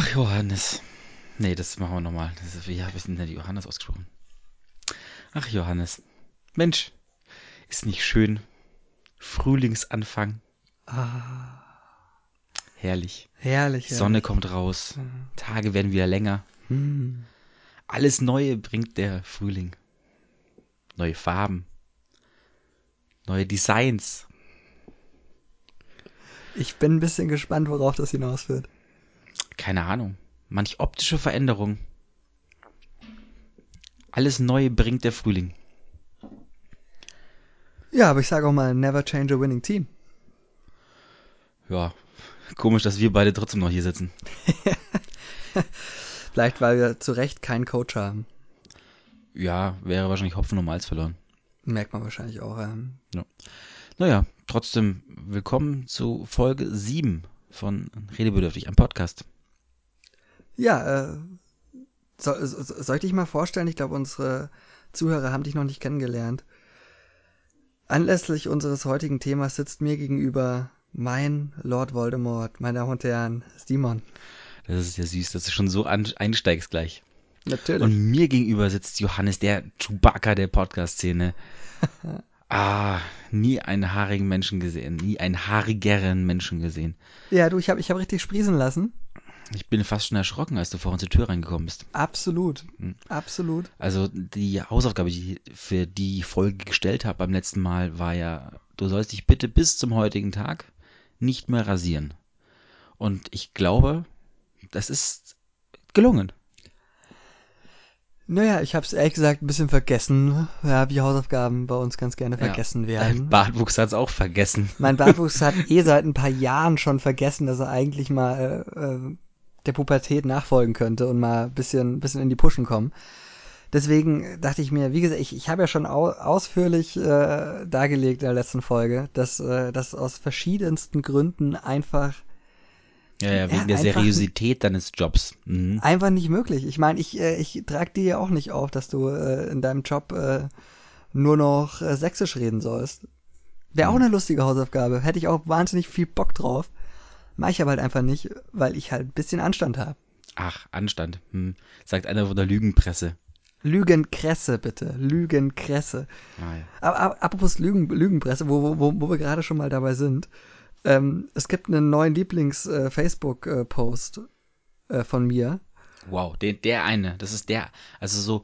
Ach, Johannes. Nee, das machen wir nochmal. Wie habe ich denn die Johannes ausgesprochen? Ach, Johannes. Mensch, ist nicht schön. Frühlingsanfang. Ah, Herrlich. herrlich. Sonne kommt raus. Tage werden wieder länger. Hm. Alles Neue bringt der Frühling. Neue Farben. Neue Designs. Ich bin ein bisschen gespannt, worauf das hinausführt. Keine Ahnung. Manch optische Veränderung. Alles Neue bringt der Frühling. Ja, aber ich sage auch mal, never change a winning team. Ja, komisch, dass wir beide trotzdem noch hier sitzen. Vielleicht, weil wir zu Recht keinen Coach haben. Ja, wäre wahrscheinlich Hopfen und Malz verloren. Merkt man wahrscheinlich auch. Ähm. Naja, trotzdem willkommen zu Folge 7 von Redebedürftig, einem Podcast. Ja, äh, so, so, soll ich dich mal vorstellen? Ich glaube, unsere Zuhörer haben dich noch nicht kennengelernt. Anlässlich unseres heutigen Themas sitzt mir gegenüber mein Lord Voldemort, meine Damen und Herren, Simon. Das ist ja süß, dass du schon so einsteigst gleich. Natürlich. Und mir gegenüber sitzt Johannes, der Chewbacca der Podcast-Szene. ah, nie einen haarigen Menschen gesehen, nie einen haarigeren Menschen gesehen. ja, du, ich habe ich hab richtig sprießen lassen. Ich bin fast schon erschrocken, als du vorhin zur Tür reingekommen bist. Absolut. Hm. Absolut. Also die Hausaufgabe, die ich für die Folge gestellt habe beim letzten Mal, war ja, du sollst dich bitte bis zum heutigen Tag nicht mehr rasieren. Und ich glaube, das ist gelungen. Naja, ich habe es ehrlich gesagt ein bisschen vergessen, ja, wie Hausaufgaben bei uns ganz gerne vergessen ja. werden. Dein Bartwuchs hat's auch vergessen. Mein Bartwuchs hat eh seit ein paar Jahren schon vergessen, dass er eigentlich mal äh, äh, der Pubertät nachfolgen könnte und mal ein bisschen, bisschen in die Pushen kommen. Deswegen dachte ich mir, wie gesagt, ich, ich habe ja schon au ausführlich äh, dargelegt in der letzten Folge, dass äh, das aus verschiedensten Gründen einfach Ja, ja, wegen Ja, der Seriosität deines Jobs. Mhm. einfach nicht möglich. Ich meine, ich, äh, ich trage dir ja auch nicht auf, dass du äh, in deinem Job äh, nur noch äh, Sächsisch reden sollst. Wäre auch eine lustige Hausaufgabe. Hätte ich auch wahnsinnig viel Bock drauf. Mach ich aber halt einfach nicht, weil ich halt ein bisschen Anstand habe. Ach, Anstand. Hm. Sagt einer von der Lügenpresse. Lügenkresse, bitte. Lügenkresse. Ah, ja. Aber, aber apropos Lügen, Lügenpresse, wo, wo, wo, wo wir gerade schon mal dabei sind. Ähm, es gibt einen neuen Lieblings-Facebook-Post äh, von mir. Wow, der, der eine, das ist der, also so,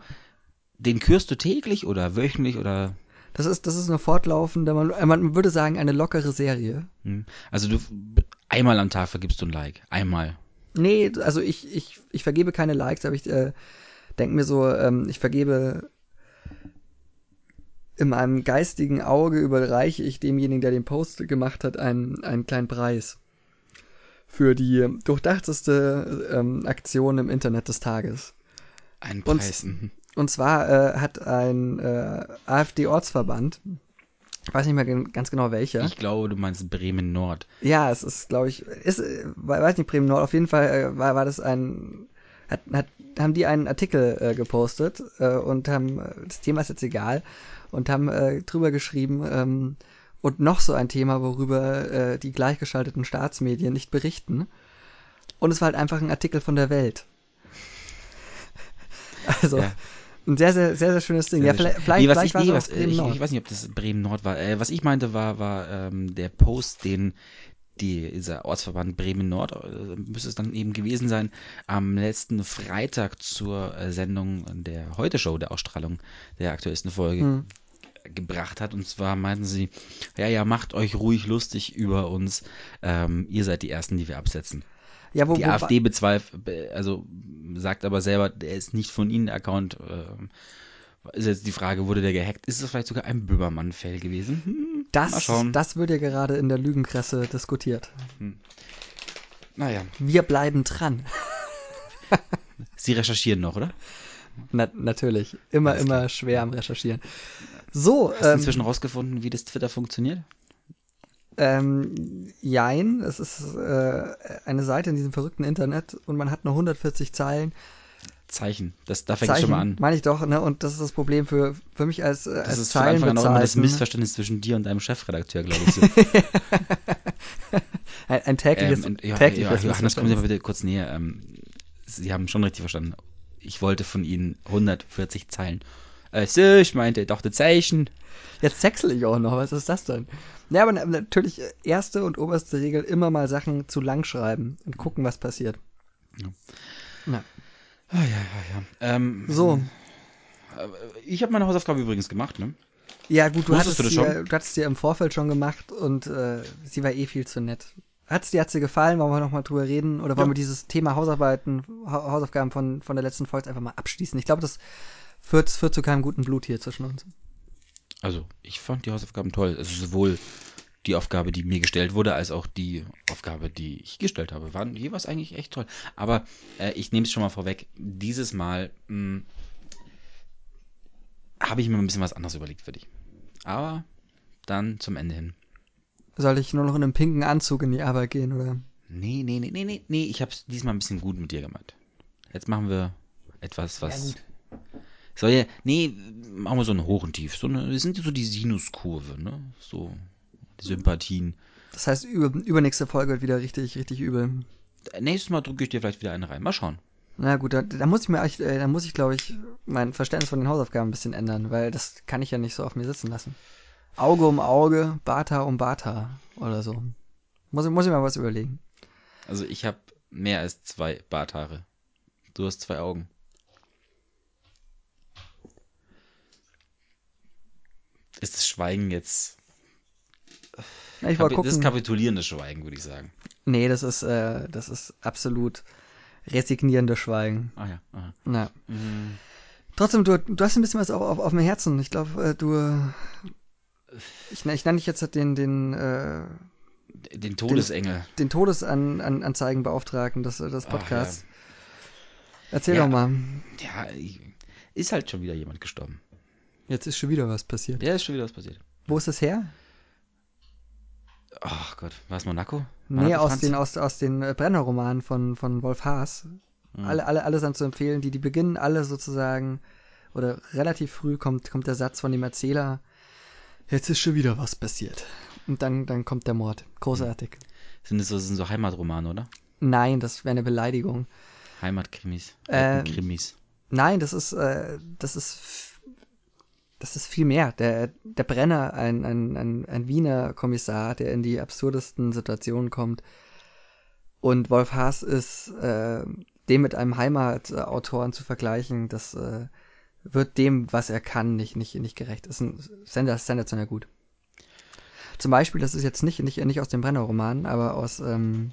den kürst du täglich oder wöchentlich oder, Das ist, das ist eine fortlaufende, man, äh, man würde sagen, eine lockere Serie. hm. also du, einmal am Tag vergibst du ein Like. Einmal. Nee, also ich, ich, ich vergebe keine Likes, aber ich äh, denke mir so, ähm, ich vergebe in meinem geistigen Auge überreiche ich demjenigen, der den Post gemacht hat, einen, einen kleinen Preis. Für die durchdachteste ähm, Aktion im Internet des Tages. Ein Und- Preis. mhm. Und zwar äh, hat ein äh, AfD-Ortsverband, ich weiß nicht mehr ganz genau welcher, Ich glaube, du meinst Bremen Nord. Ja, es ist, glaube ich, ist, äh, we- weiß nicht, Bremen Nord, auf jeden Fall äh, war, war das ein, hat, hat, haben die einen Artikel äh, gepostet äh, und haben, äh, das Thema ist jetzt egal, und haben äh, drüber geschrieben, ähm, und noch so ein Thema, worüber äh, die gleichgeschalteten Staatsmedien nicht berichten. Und es war halt einfach ein Artikel von der Welt. Also, Ja. Ein sehr, sehr, sehr, sehr schönes Ding. Sehr, ja, vielleicht, vielleicht, nee, was vielleicht ich, war nee, was, ich, ich weiß nicht, ob das Bremen Nord war. Äh, was ich meinte, war, war ähm, der Post, den die, dieser Ortsverband Bremen Nord, äh, müsste es dann eben gewesen sein, am letzten Freitag zur äh, Sendung der Heute-Show, der Ausstrahlung der aktuellsten Folge Hm. gebracht hat. Und zwar meinten sie, ja, ja, macht euch ruhig lustig über uns. Ähm, ihr seid die Ersten, die wir absetzen. Ja, wo, Die wo, AfD bezweifelt, be- also sagt aber selber, der ist nicht von ihnen, der Account. ähm, ist jetzt die Frage, wurde der gehackt? Ist es vielleicht sogar ein Böhmermann-Fell gewesen? Hm, Das, das wird ja gerade in der Lügenpresse diskutiert. naja, Wir bleiben dran. sie recherchieren noch, oder? Na, natürlich. Immer, immer schwer am Recherchieren. So, Hast du ähm, inzwischen rausgefunden, wie das Twitter funktioniert? Ähm, jein, es ist äh, eine Seite in diesem verrückten Internet und man hat nur 140 Zeilen. Zeichen. Das, da fängt es schon mal an. meine ich doch, ne? Und das ist das Problem für, für mich als, äh, Das als ist von Anfang an auch immer das Zeilenbezeichnung. Missverständnis zwischen dir und deinem Chefredakteur, glaube ich. So. Ein, ein tägliches, ähm, ja, tägliches ja, Johannes, kommen Sie mal bitte kurz näher. Ähm, Sie haben schon richtig verstanden. Ich wollte von Ihnen 140 Zeilen. Äh, so, ich meinte doch die Zeichen. Jetzt sechsel ich auch noch, was ist das denn? Ja, aber natürlich äh, erste und oberste Regel immer mal Sachen zu lang schreiben und gucken, was passiert. Ja. Na. Ah, ja, ja, ja. Ähm, So, Ich habe meine Hausaufgabe übrigens gemacht, ne? ja gut, du Wusstest hattest, du das sie, schon? du hattest sie im Vorfeld schon gemacht und äh, sie war eh viel zu nett. Hat's dir, hat's dir gefallen? Wollen wir noch mal drüber reden? Oder wollen Ja. wir dieses Thema Hausarbeiten, ha Hausaufgaben von, von der letzten Folge einfach mal abschließen? Ich glaube, das führt, führt zu keinem guten Blut hier zwischen uns. Also, ich fand die Hausaufgaben toll. Also sowohl die Aufgabe, die mir gestellt wurde, als auch die Aufgabe, die ich gestellt habe, waren jeweils eigentlich echt toll. Aber äh, ich nehme es schon mal vorweg. Dieses Mal mh, habe ich mir ein bisschen was anderes überlegt für dich. Aber dann zum Ende hin. Soll ich nur noch in einem pinken Anzug in die Arbeit gehen, oder? Nee, nee, nee, nee, nee, nee, ich habe es diesmal ein bisschen gut mit dir gemeint. Jetzt machen wir etwas, was. Soll ja, nee, machen wir so ein Hoch und Tief. So eine, wir sind so die Sinuskurve, ne? So die Sympathien. Das heißt, über, übernächste Folge wird wieder richtig, richtig übel. Nächstes Mal drücke ich dir vielleicht wieder eine rein. Mal schauen. Na gut, da, da muss ich mir, äh, da muss ich, glaube ich, mein Verständnis von den Hausaufgaben ein bisschen ändern, weil das kann ich ja nicht so auf mir sitzen lassen. Auge um Auge, Bata um Bata oder so. Muss, ich- muss ich mal was überlegen. Also ich habe mehr als zwei Barthaare. Du hast zwei Augen. Ist das Schweigen jetzt. Ja, ich wollte Kapi das ist gucken. kapitulierendes Schweigen, würde ich sagen. Nee, das ist, äh, das ist absolut resignierendes Schweigen. Ah ja. Aha. Na. Mhm. Trotzdem, du, du hast ein bisschen was auf, auf, auf dem Herzen. Ich glaube, äh, du. Ich, ich nenne dich jetzt den, den, äh, Den Todesengel. den Todesanzeigenbeauftragten des, des Ach, Podcasts. Erzähl Ja. doch mal. Ja, ist halt schon wieder jemand gestorben. Jetzt ist schon wieder was passiert. Ja, ist schon wieder was passiert. Wo ist es her? Ach Gott, war es Monaco? Nee, Monaco, aus Franz? den, aus, aus den äh, Brenner-Romanen von, von Wolf Haas. Hm. Alle, alle, alle sind zu empfehlen. Die, die beginnen alle sozusagen, oder relativ früh kommt, kommt der Satz von dem Erzähler, jetzt ist schon wieder was passiert. Und dann, dann kommt der Mord. Großartig. Sind das so, sind so Heimatromane, oder? Nein, das wäre eine Beleidigung. Heimatkrimis. Ähm, Krimis. Nein, das ist, äh, das ist, das ist viel mehr. Der, der Brenner, ein, ein, ein, ein Wiener Kommissar, der in die absurdesten Situationen kommt. Und Wolf Haas ist, äh, dem mit einem Heimatautoren zu vergleichen, das äh, wird dem, was er kann, nicht, nicht, nicht gerecht. Ist ein sender- sensationell gut. Zum Beispiel, das ist jetzt nicht, nicht, nicht aus dem Brenner-Roman, aber aus ähm,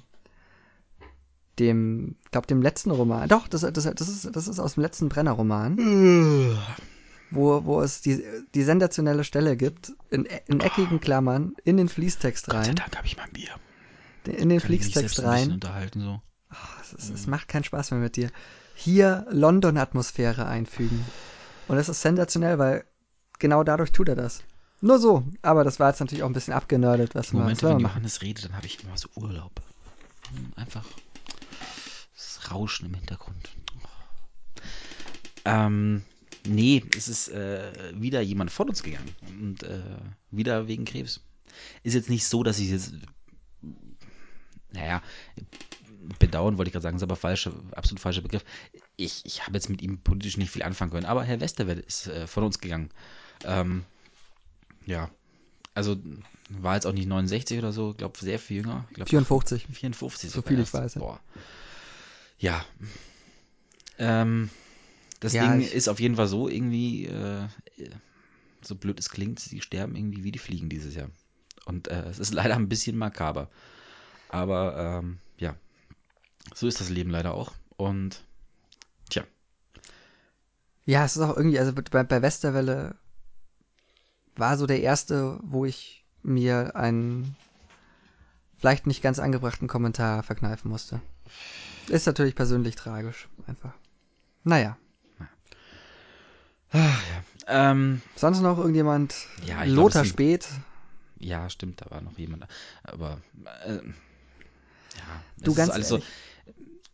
dem, glaube dem letzten Roman. Doch, das, das, das, ist, das ist aus dem letzten Brenner-Roman, wo, wo es die, die sensationelle Stelle gibt, in, in eckigen Klammern, in den Fließtext Gott sei rein. Dank habe ich mein Bier. In den Kann ich mich selbst Fließtext ein bisschen rein. unterhalten so. Es, ist, es macht keinen Spaß mehr mit dir. Hier London-Atmosphäre einfügen. Und das ist sensationell, weil genau dadurch tut er das. Nur so. Aber das war jetzt natürlich auch ein bisschen abgenördet, was Momente, wir wenn machen. Johannes redet, dann habe ich immer so Urlaub. Hm, Einfach das Rauschen im Hintergrund. Ähm, nee, es ist äh, wieder jemand von uns gegangen. Und äh, wieder wegen Krebs. Ist jetzt nicht so, dass ich jetzt. Naja, bedauern wollte ich gerade sagen, ist aber falsche, absolut falscher Begriff. Ich, ich habe jetzt mit ihm politisch nicht viel anfangen können, aber Herr Westerwelle ist äh, von uns gegangen. Ähm, ja, also war jetzt auch nicht 69 oder so, ich glaube sehr viel jünger. Glaub, 54. 54. So viel ich weiß. Boah. Ja. Ähm, das Ja, Ding ist auf jeden Fall so irgendwie, äh, so blöd es klingt, sie sterben irgendwie wie die Fliegen dieses Jahr. Und äh, es ist leider ein bisschen makaber. Aber ähm, ja, so ist das Leben leider auch. Und tja, Ja, es ist auch irgendwie, also bei, bei Westerwelle war so der erste, wo ich mir einen vielleicht nicht ganz angebrachten Kommentar verkneifen musste. Ist natürlich persönlich tragisch, einfach. Naja. Ähm, Sonst noch irgendjemand? Ja, ich glaub, Lothar sind- Speth. ja, stimmt, da war noch jemand. Aber äh, ja, Du ist ganz alles so, ehrlich.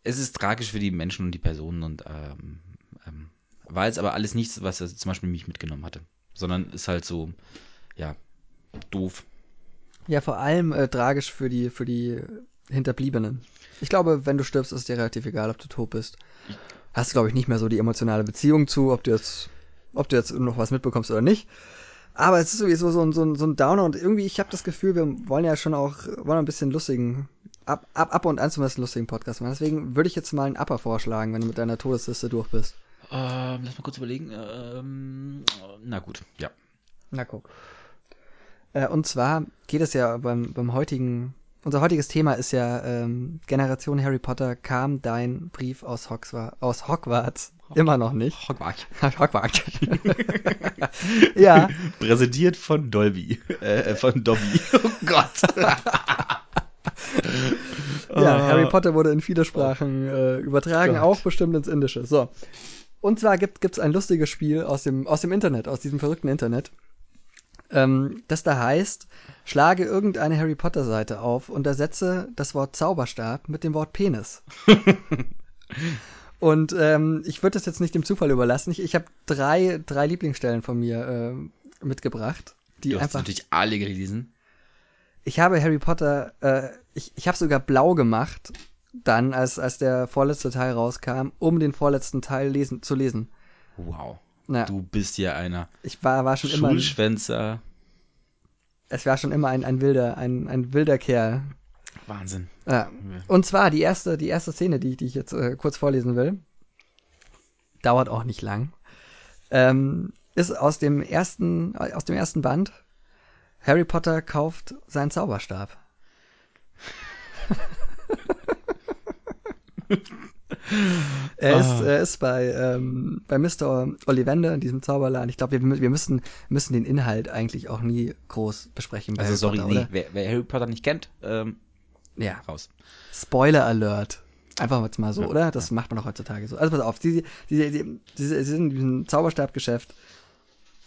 es ist tragisch für die Menschen und die Personen und ähm, ähm, war jetzt aber alles nichts, was er zum Beispiel mich mitgenommen hatte, sondern ist halt so, ja, doof. Ja, vor allem äh, tragisch für die, für die Hinterbliebenen. Ich glaube, wenn du stirbst, ist es dir relativ egal, ob du tot bist. Hast, glaube ich, nicht mehr so die emotionale Beziehung zu, ob du jetzt, ob du jetzt noch was mitbekommst oder nicht. Aber es ist sowieso so ein, so ein, so ein Downer und irgendwie, ich habe das Gefühl, wir wollen ja schon auch, wollen ein bisschen lustigen, ab, ab, ab und an zumindest einen lustigen Podcast machen. Deswegen würde ich jetzt mal einen Upper vorschlagen, wenn du mit deiner Todesliste durch bist. Ähm, lass mal kurz überlegen. Ähm, na gut, ja. Na guck. Äh, und zwar geht es ja beim, beim heutigen, unser heutiges Thema ist ja ähm, Generation Harry Potter, kam dein Brief aus, Hogswa aus Hogwarts? Immer noch nicht. Hogwarts. Hogwarts. ja. Präsentiert von Dolby. Äh, von Dobby. Oh Gott. ja, Harry Potter wurde in viele Sprachen äh, übertragen, Gott. auch bestimmt ins Indische. So. Und zwar gibt es ein lustiges Spiel aus dem, aus dem Internet, aus diesem verrückten Internet, ähm, das da heißt, schlage irgendeine Harry Potter Seite auf und ersetze das Wort Zauberstab mit dem Wort Penis. Und ähm, ich würde das jetzt nicht dem Zufall überlassen. Ich, ich habe drei, drei Lieblingsstellen von mir äh, mitgebracht, die Du hast einfach natürlich alle gelesen. ich habe Harry Potter, äh, ich, ich habe sogar blau gemacht, dann, als, als der vorletzte Teil rauskam, um den vorletzten Teil lesen, zu lesen. Wow. Na, Du bist ja einer ich war, war schon immer, Schulschwänzer. es war schon immer ein, ein wilder, ein, ein wilder Kerl. Wahnsinn. Ja. Und zwar die erste, die erste Szene, die, die ich jetzt äh, kurz vorlesen will, dauert auch nicht lang, ähm, ist aus dem ersten, aus dem ersten Band. Harry Potter kauft seinen Zauberstab. er, ist, er ist bei, ähm, bei Mr. Ollivander in diesem Zauberladen. Ich glaube, wir, wir müssen, müssen den Inhalt eigentlich auch nie groß besprechen. Also Harry sorry, Potter, nee, wer, wer Harry Potter nicht kennt, ähm, Ja. raus. Spoiler Alert. Einfach jetzt mal so, oder? Das macht man doch heutzutage so. Also pass auf, sie, sie, sie, sie, sie sind in diesem Zauberstabgeschäft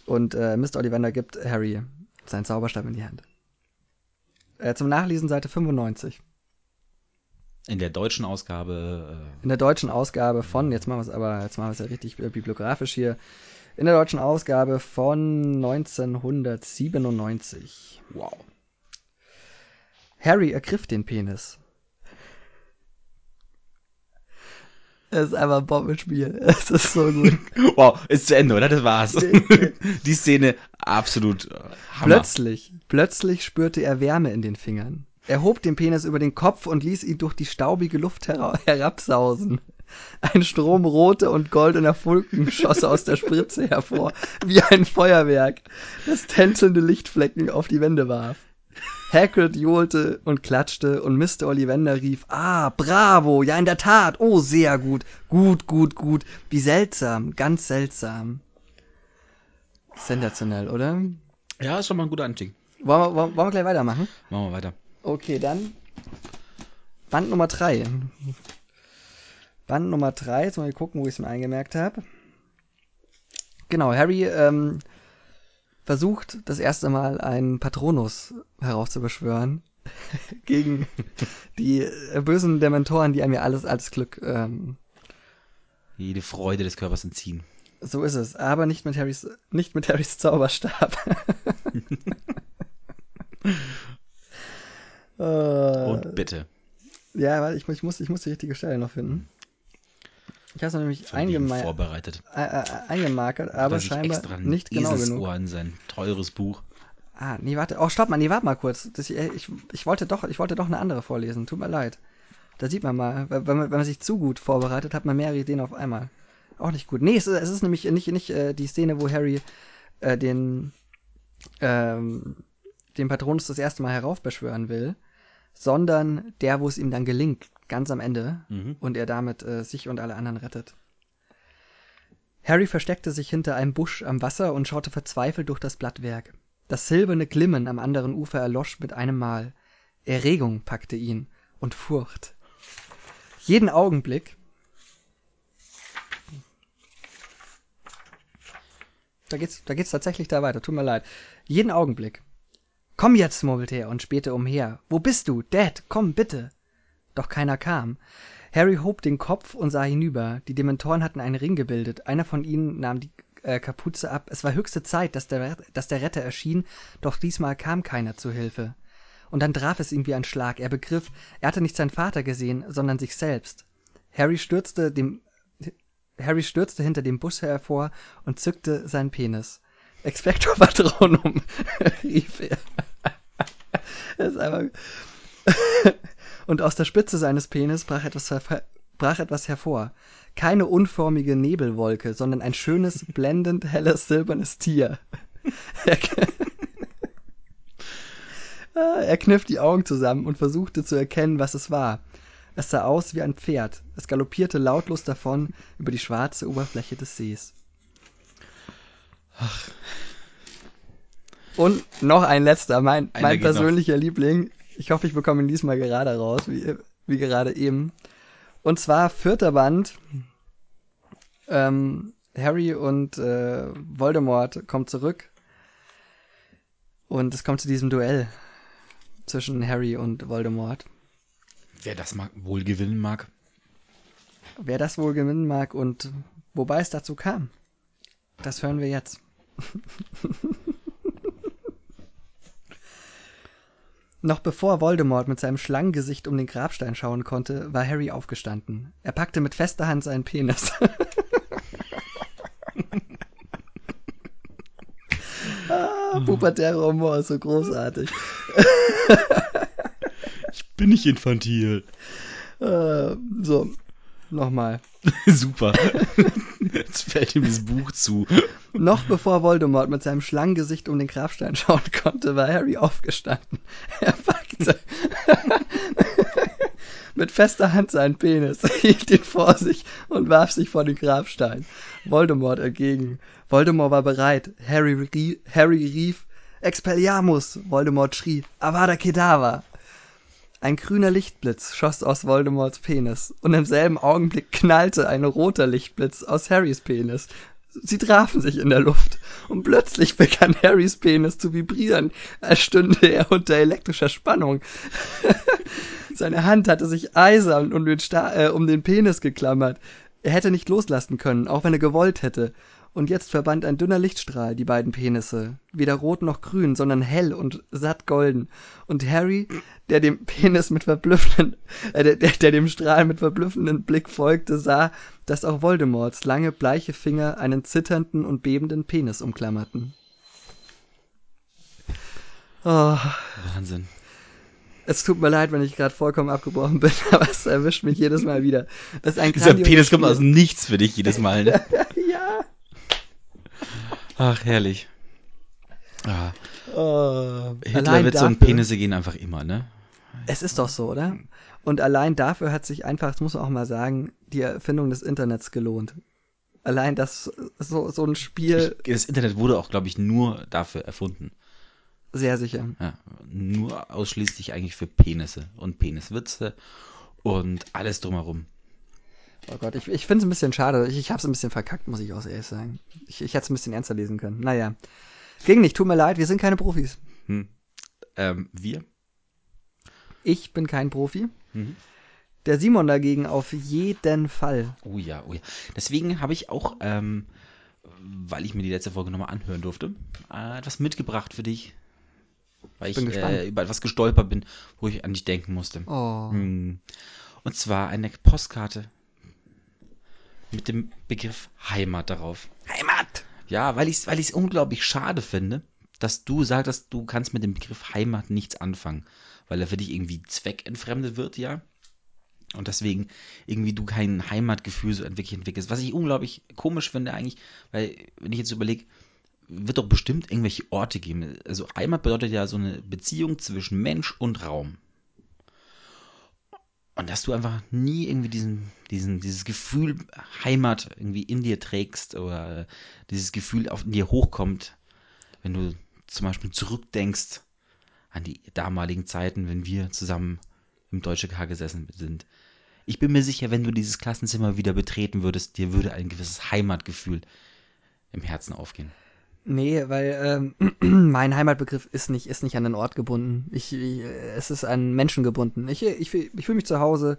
und äh, Mr. Ollivander gibt Harry seinen Zauberstab in die Hand. Äh, zum Nachlesen Seite 95. In der deutschen Ausgabe, äh, In der deutschen Ausgabe von, jetzt machen wir es aber, jetzt machen wir es ja richtig äh, bibliografisch hier, in der deutschen Ausgabe von 1997. wow. Harry ergriff den Penis. Es ist einfach ein Bombenspiel. Es ist so gut. Wow, ist zu Ende, oder? Das war's. Die Szene absolut äh, Hammer. Plötzlich, plötzlich spürte er Wärme in den Fingern. Er hob den Penis über den Kopf und ließ ihn durch die staubige Luft hera herabsausen. Ein Strom roter und goldener Funken schoss aus der Spritze hervor, wie ein Feuerwerk, das tänzelnde Lichtflecken auf die Wände warf. Hagrid johlte und klatschte und Mr. Ollivander rief, ah, bravo, ja in der Tat, oh, sehr gut, gut, gut, gut, wie seltsam, ganz seltsam. Sensationell, oder? Ja, ist schon mal ein guter Anstieg. Wollen wir, wollen wir gleich weitermachen? Machen wir weiter. Okay, dann Band Nummer drei. Band Nummer drei. Jetzt mal gucken, wo ich es mir eingemerkt habe. Genau, Harry ähm, versucht das erste Mal einen Patronus heraufzubeschwören gegen die äh, bösen Dementoren, die einem ja alles als Glück ähm, Jede Freude des Körpers entziehen. so ist es, aber nicht mit Harrys nicht mit Harrys Zauberstab. Äh, Und bitte. Ja, warte, ich, ich, muss, ich muss die richtige Stelle noch finden. Ich habe es nämlich vorbereitet. äh, äh, eingemarkert, aber er scheinbar nicht genau genug. In sein teures Buch. Ah, nee, warte. Oh, stopp mal, nee, warte mal kurz. Das, ich, ich, ich, wollte doch, ich wollte doch eine andere vorlesen. Tut mir leid. Da sieht man mal, wenn man, wenn man sich zu gut vorbereitet, hat man mehrere Ideen auf einmal. Auch nicht gut. Nee, es ist, es ist nämlich nicht, nicht äh, die Szene, wo Harry äh, den, ähm, den Patronus das erste Mal heraufbeschwören will, sondern der, wo es ihm dann gelingt, ganz am Ende, Mhm. und er damit äh, sich und alle anderen rettet. Harry versteckte sich hinter einem Busch am Wasser und schaute verzweifelt durch das Blattwerk. Das silberne Glimmen am anderen Ufer erlosch mit einem Mal. Erregung packte ihn und Furcht. Jeden Augenblick. Da geht's, da geht's tatsächlich da weiter, tut mir leid. Jeden Augenblick. Komm jetzt, murmelte er und spähte umher. Wo bist du? Dad, komm, bitte. Doch keiner kam. Harry hob den Kopf und sah hinüber. Die Dementoren hatten einen Ring gebildet. Einer von ihnen nahm die äh, Kapuze ab. Es war höchste Zeit, dass der, Retter erschien, doch diesmal kam keiner zu Hilfe. Und dann traf es ihn wie ein Schlag. Er begriff, er hatte nicht seinen Vater gesehen, sondern sich selbst. Harry stürzte dem Harry stürzte hinter dem Bus hervor und zückte seinen Penis. Expecto Patronum, rief er. und aus der Spitze seines Penis brach etwas, brach etwas hervor. Keine unförmige Nebelwolke, sondern ein schönes, blendend helles, silbernes Tier. Er, er kniff die Augen zusammen und versuchte zu erkennen, was es war. Es sah aus wie ein Pferd. Es galoppierte lautlos davon über die schwarze Oberfläche des Sees. Ach. Und noch ein letzter, mein, mein persönlicher noch. Liebling. Ich hoffe, ich bekomme ihn diesmal gerade raus, wie, wie gerade eben. Und zwar vierter Band. Ähm, Harry und äh, Voldemort kommen zurück. Und es kommt zu diesem Duell zwischen Harry und Voldemort. Wer das mag, wohl gewinnen mag. Wer das wohl gewinnen mag und wobei es dazu kam, das hören wir jetzt. Noch bevor Voldemort mit seinem Schlangengesicht um den Grabstein schauen konnte, war Harry aufgestanden. Er packte mit fester Hand seinen Penis. ah, pubertärer Humor ist so großartig. ich bin nicht infantil. Äh, so, nochmal. Super. Jetzt fällt ihm das Buch zu. Noch bevor Voldemort mit seinem Schlangengesicht um den Grabstein schauen konnte, war Harry aufgestanden. Er packte mit fester Hand seinen Penis, hielt ihn vor sich und warf sich vor den Grabstein. Voldemort entgegen. Voldemort war bereit. Harry, Harry rief Expelliarmus. Voldemort schrie Avada Kedavra. Ein grüner Lichtblitz schoss aus Voldemorts Penis, und im selben Augenblick knallte ein roter Lichtblitz aus Harrys Penis. Sie trafen sich in der Luft, und plötzlich begann Harrys Penis zu vibrieren, als stünde er unter elektrischer Spannung. Seine Hand hatte sich eisern um den, Sta äh, um den Penis geklammert. Er hätte nicht loslassen können, auch wenn er gewollt hätte und jetzt verband ein dünner Lichtstrahl die beiden Penisse, weder rot noch grün, sondern hell und satt golden. Und Harry, der dem Penis mit verblüffenden, äh, der, der dem Strahl mit verblüffenden Blick folgte, sah, dass auch Voldemorts lange bleiche Finger einen zitternden und bebenden Penis umklammerten. Oh. Wahnsinn. Es tut mir leid, wenn ich gerade vollkommen abgebrochen bin, aber es erwischt mich jedes Mal wieder. Das ist ein Dieser Penis kommt aus nichts für dich jedes Mal. Ne? ja. Ach, herrlich. Ah. Uh, Hitlerwitze und Penisse gehen einfach immer, ne? Es ist doch so, oder? Und allein dafür hat sich einfach, das muss man auch mal sagen, die Erfindung des Internets gelohnt. Allein das, so, so ein Spiel. Ich, das Internet wurde auch, glaube ich, nur dafür erfunden. Sehr sicher. Ja, nur ausschließlich eigentlich für Penisse und Peniswitze und alles drumherum. Oh Gott, ich, ich finde es ein bisschen schade. Ich, ich habe es ein bisschen verkackt, muss ich auch ehrlich sagen. Ich, ich hätte es ein bisschen ernster lesen können. Naja. Ging nicht, tut mir leid, wir sind keine Profis. Hm. Ähm, wir? Ich bin kein Profi. Mhm. Der Simon dagegen auf jeden Fall. Oh ja, oh ja. Deswegen habe ich auch, ähm, weil ich mir die letzte Folge nochmal anhören durfte, äh, etwas mitgebracht für dich. Weil ich, ich äh, über etwas gestolpert bin, wo ich an dich denken musste. Oh. Hm. Und zwar eine Postkarte mit dem Begriff Heimat darauf. Heimat! Ja, weil ich es weil ich's unglaublich schade finde, dass du sagst, du kannst mit dem Begriff Heimat nichts anfangen, weil er für dich irgendwie zweckentfremdet wird, ja. Und deswegen irgendwie du kein Heimatgefühl so wirklich entwickelst. Was ich unglaublich komisch finde eigentlich, weil wenn ich jetzt überlege, wird doch bestimmt irgendwelche Orte geben. Also Heimat bedeutet ja so eine Beziehung zwischen Mensch und Raum. Und dass du einfach nie irgendwie diesen, diesen, dieses Gefühl Heimat irgendwie in dir trägst oder dieses Gefühl auf dir hochkommt, wenn du zum Beispiel zurückdenkst an die damaligen Zeiten, wenn wir zusammen im Deutsche K gesessen sind. Ich bin mir sicher, wenn du dieses Klassenzimmer wieder betreten würdest, dir würde ein gewisses Heimatgefühl im Herzen aufgehen. Nee, weil ähm, mein Heimatbegriff ist nicht, ist nicht an den Ort gebunden. Ich, ich es ist an Menschen gebunden. Ich, ich, ich fühle mich zu Hause,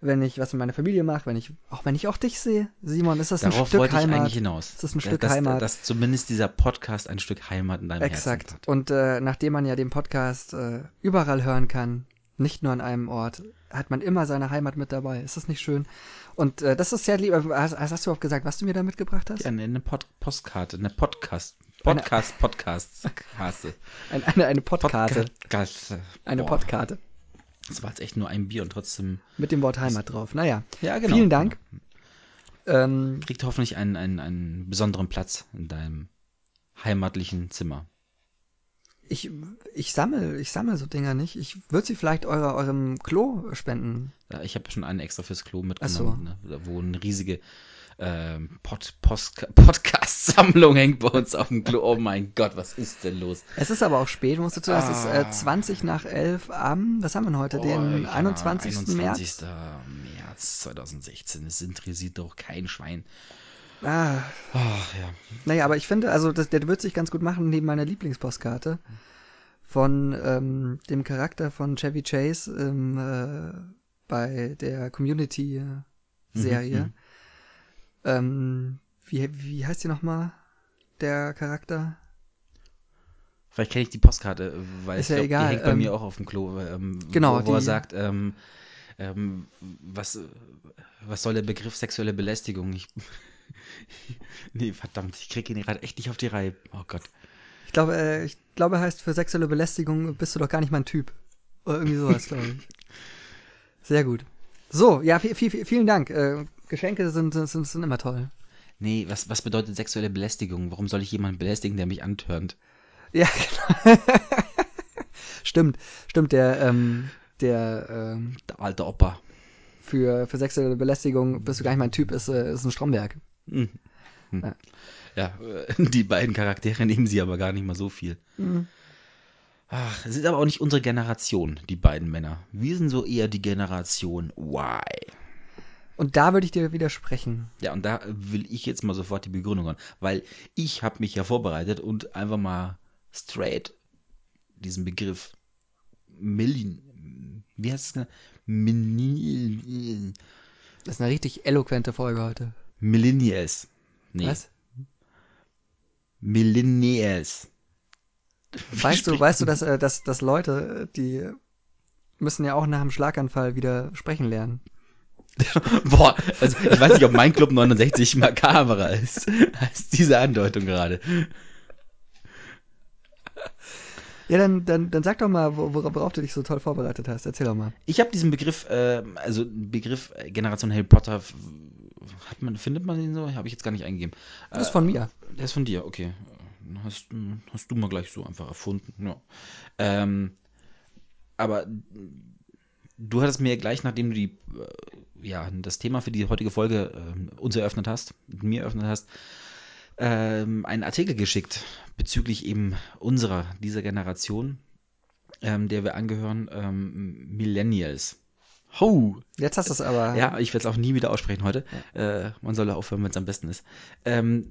wenn ich was mit meiner Familie mache, wenn ich, auch wenn ich auch dich sehe, Simon, ist das ein Darauf Stück wollte Heimat. ich eigentlich hinaus. Ist das ein Stück dass, Heimat? Dass zumindest dieser Podcast ein Stück Heimat in deinem Exakt. Herzen hat. Und äh, nachdem man ja den Podcast äh, überall hören kann, nicht nur an einem Ort, hat man immer seine Heimat mit dabei. Ist das nicht schön? Und äh, das ist sehr lieb. Hast, hast du auch gesagt, was du mir da mitgebracht hast? Ja, eine, eine Pod Postkarte, eine Podcast. Podcast, Podcast, Kaste. Ein, eine, eine Podkarte. Podcast. Eine Boah, Podkarte. Das war jetzt echt nur ein Bier und trotzdem. Mit dem Wort Heimat drauf. Naja. Ja, genau. Vielen Dank. Ähm, Kriegt hoffentlich einen, einen, einen besonderen Platz in deinem heimatlichen Zimmer. Ich ich sammel, ich sammel so Dinger nicht. Ich würde sie vielleicht eure, eurem Klo spenden. Ja, ich habe schon einen extra fürs Klo Ach so. mitgenommen, ne, wo eine riesige ähm, Pod, Podcast-Sammlung hängt bei uns auf dem Klo. Oh mein Gott, was ist denn los? Es ist aber auch spät, musst du zuerst. Es ist Ah. äh, 20 nach 11 am, was haben wir denn heute? den Oh, ja, 21. 21. März. März 2016. Es interessiert doch kein Schwein. Ah, Ach ja. naja, aber ich finde, also das, der wird sich ganz gut machen neben meiner Lieblingspostkarte von ähm, dem Charakter von Chevy Chase ähm, äh, bei der Community-Serie. Mhm, ähm, wie, wie heißt die nochmal, der Charakter? Vielleicht kenne ich die Postkarte, weil Ist ich ja glaub, egal, die hängt bei ähm, mir auch auf dem Klo. Ähm, genau, Wo, wo er die- sagt, ähm, ähm, was, was soll der Begriff sexuelle Belästigung? Ich, nee, verdammt, ich kriege ihn gerade echt nicht auf die Reihe. Oh Gott. Ich glaube, äh, ich glaube, er heißt für sexuelle Belästigung bist du doch gar nicht mein Typ. Oder irgendwie sowas, glaube ich. Sehr gut. So, ja, viel, viel, vielen Dank. Äh, Geschenke sind, sind, sind immer toll. Nee, was, was bedeutet sexuelle Belästigung? Warum soll ich jemanden belästigen, der mich antörnt? Ja, genau. stimmt, stimmt, der, ähm, der, ähm, Der alte Opa. für, für sexuelle Belästigung bist du gar nicht mein Typ, ist, äh, ist ein Stromberg. Hm. Hm. Ja. Ja, die beiden Charaktere nehmen sie aber gar nicht mal so viel. Ach, es sind aber auch nicht unsere Generation, die beiden Männer. Wir sind so eher die Generation Y. Und da würde ich dir widersprechen. Ja, und da will ich jetzt mal sofort die Begründung hören, weil ich habe mich ja vorbereitet und einfach mal straight diesen Begriff Millin, wie heißt es? genannt? Millennial- Das ist eine richtig eloquente Folge heute. Millennials. Nee, Was? Millennials. Weißt du, weißt du, dass, äh, dass, dass Leute, die müssen ja auch nach dem Schlaganfall wieder sprechen lernen. Boah, also ich weiß nicht, ob mein Club 69 makaberer ist, als diese Andeutung gerade. Ja, dann, dann, dann sag doch mal, wo- worauf du dich so toll vorbereitet hast. Erzähl doch mal. Ich habe diesen Begriff, äh, also Begriff äh, Generation Harry Potter, hat man, findet man den so? Habe ich jetzt gar nicht eingegeben. Das ist von mir. Der ist von dir, okay. Hast, hast du mal gleich so einfach erfunden. Ja. Ähm, aber du hattest mir gleich, nachdem du die, äh, ja, das Thema für die heutige Folge ähm, uns eröffnet hast, mir eröffnet hast, ähm, einen Artikel geschickt bezüglich eben unserer, dieser Generation, ähm, der wir angehören, ähm, Millennials. Ho! Jetzt hast du es aber. Ja, ich werde es auch nie wieder aussprechen heute. Äh, man soll aufhören, wenn es am besten ist. Ähm,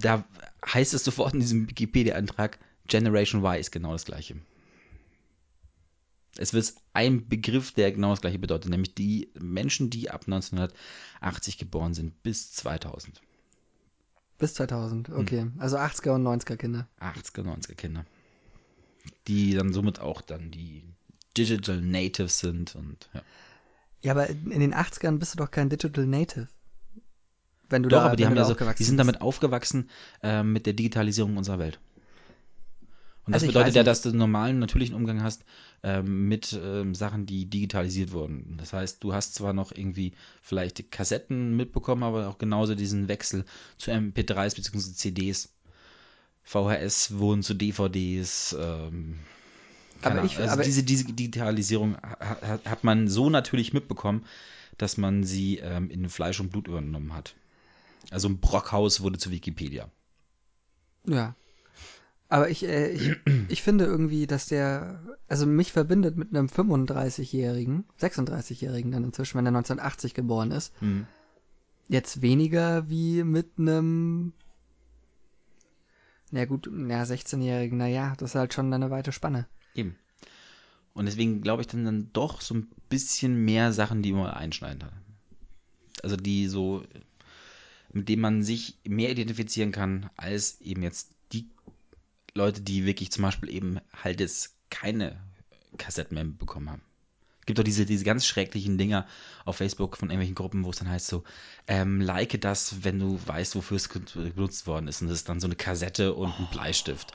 da heißt es sofort in diesem Wikipedia-Antrag, Generation Y ist genau das gleiche. Es wird ein Begriff, der genau das gleiche bedeutet, nämlich die Menschen, die ab 1980 geboren sind bis 2000. Bis 2000, Hm. okay. Also 80er und 90er Kinder. 80er, 90er Kinder. Die dann somit auch dann die Digital Natives sind und ja. Ja, aber in den 80ern bist du doch kein Digital Native. Wenn du Doch, da, aber die haben ja so, die sind damit aufgewachsen äh, mit der Digitalisierung unserer Welt. Und das Also bedeutet ja, dass du einen normalen, natürlichen Umgang hast ähm, mit ähm, Sachen, die digitalisiert wurden. Das heißt, du hast zwar noch irgendwie vielleicht Kassetten mitbekommen, aber auch genauso diesen Wechsel zu MP3s bzw. CDs. VHS wurden zu DVDs. Ähm, keine Aber ich- also aber- diese, diese Digitalisierung ha- ha- hat man so natürlich mitbekommen, dass man sie ähm, in Fleisch und Blut übernommen hat. Also ein Brockhaus wurde zu Wikipedia. Ja. Aber ich, äh, ich, ich finde irgendwie, dass der, also mich verbindet mit einem 35-Jährigen, 36-Jährigen dann inzwischen, wenn er 1980 geboren ist, Mhm. jetzt weniger wie mit einem, na gut, ja, 16-Jährigen, naja, das ist halt schon eine weite Spanne. Eben. Und deswegen glaube ich dann, dann doch so ein bisschen mehr Sachen, die man einschneiden hat. Also die so, mit denen man sich mehr identifizieren kann, als eben jetzt die Leute, die wirklich zum Beispiel eben halt jetzt keine Kassetten mehr bekommen haben. Es gibt doch diese, diese ganz schrecklichen Dinger auf Facebook von irgendwelchen Gruppen, wo es dann heißt so, ähm, like das, wenn du weißt, wofür es benutzt worden ist. Und das ist dann so eine Kassette und ein Bleistift.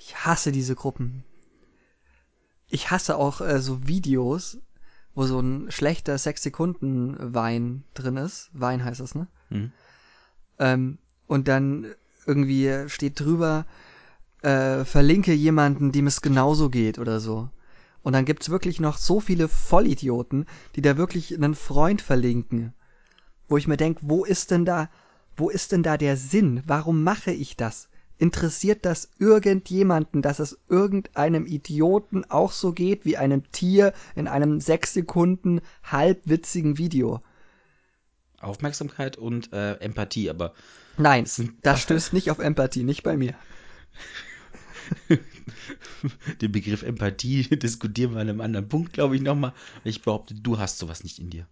Ich hasse diese Gruppen. Ich hasse auch äh, so Videos, wo so ein schlechter 6-Sekunden-Wein drin ist. Wein heißt das, ne? Mhm. Ähm, und dann irgendwie steht drüber, äh, verlinke jemanden, dem es genauso geht oder so. Und dann gibt's wirklich noch so viele Vollidioten, die da wirklich einen Freund verlinken. Wo ich mir denk, wo ist denn da, wo ist denn da der Sinn? Warum mache ich das? Interessiert das irgendjemanden, dass es irgendeinem Idioten auch so geht wie einem Tier in einem sechs Sekunden halbwitzigen Video? Aufmerksamkeit und äh, Empathie, aber Nein, Das stößt nicht auf Empathie, nicht bei mir. den Begriff Empathie diskutieren wir an einem anderen Punkt, glaube ich, nochmal. Ich behaupte, du hast sowas nicht in dir.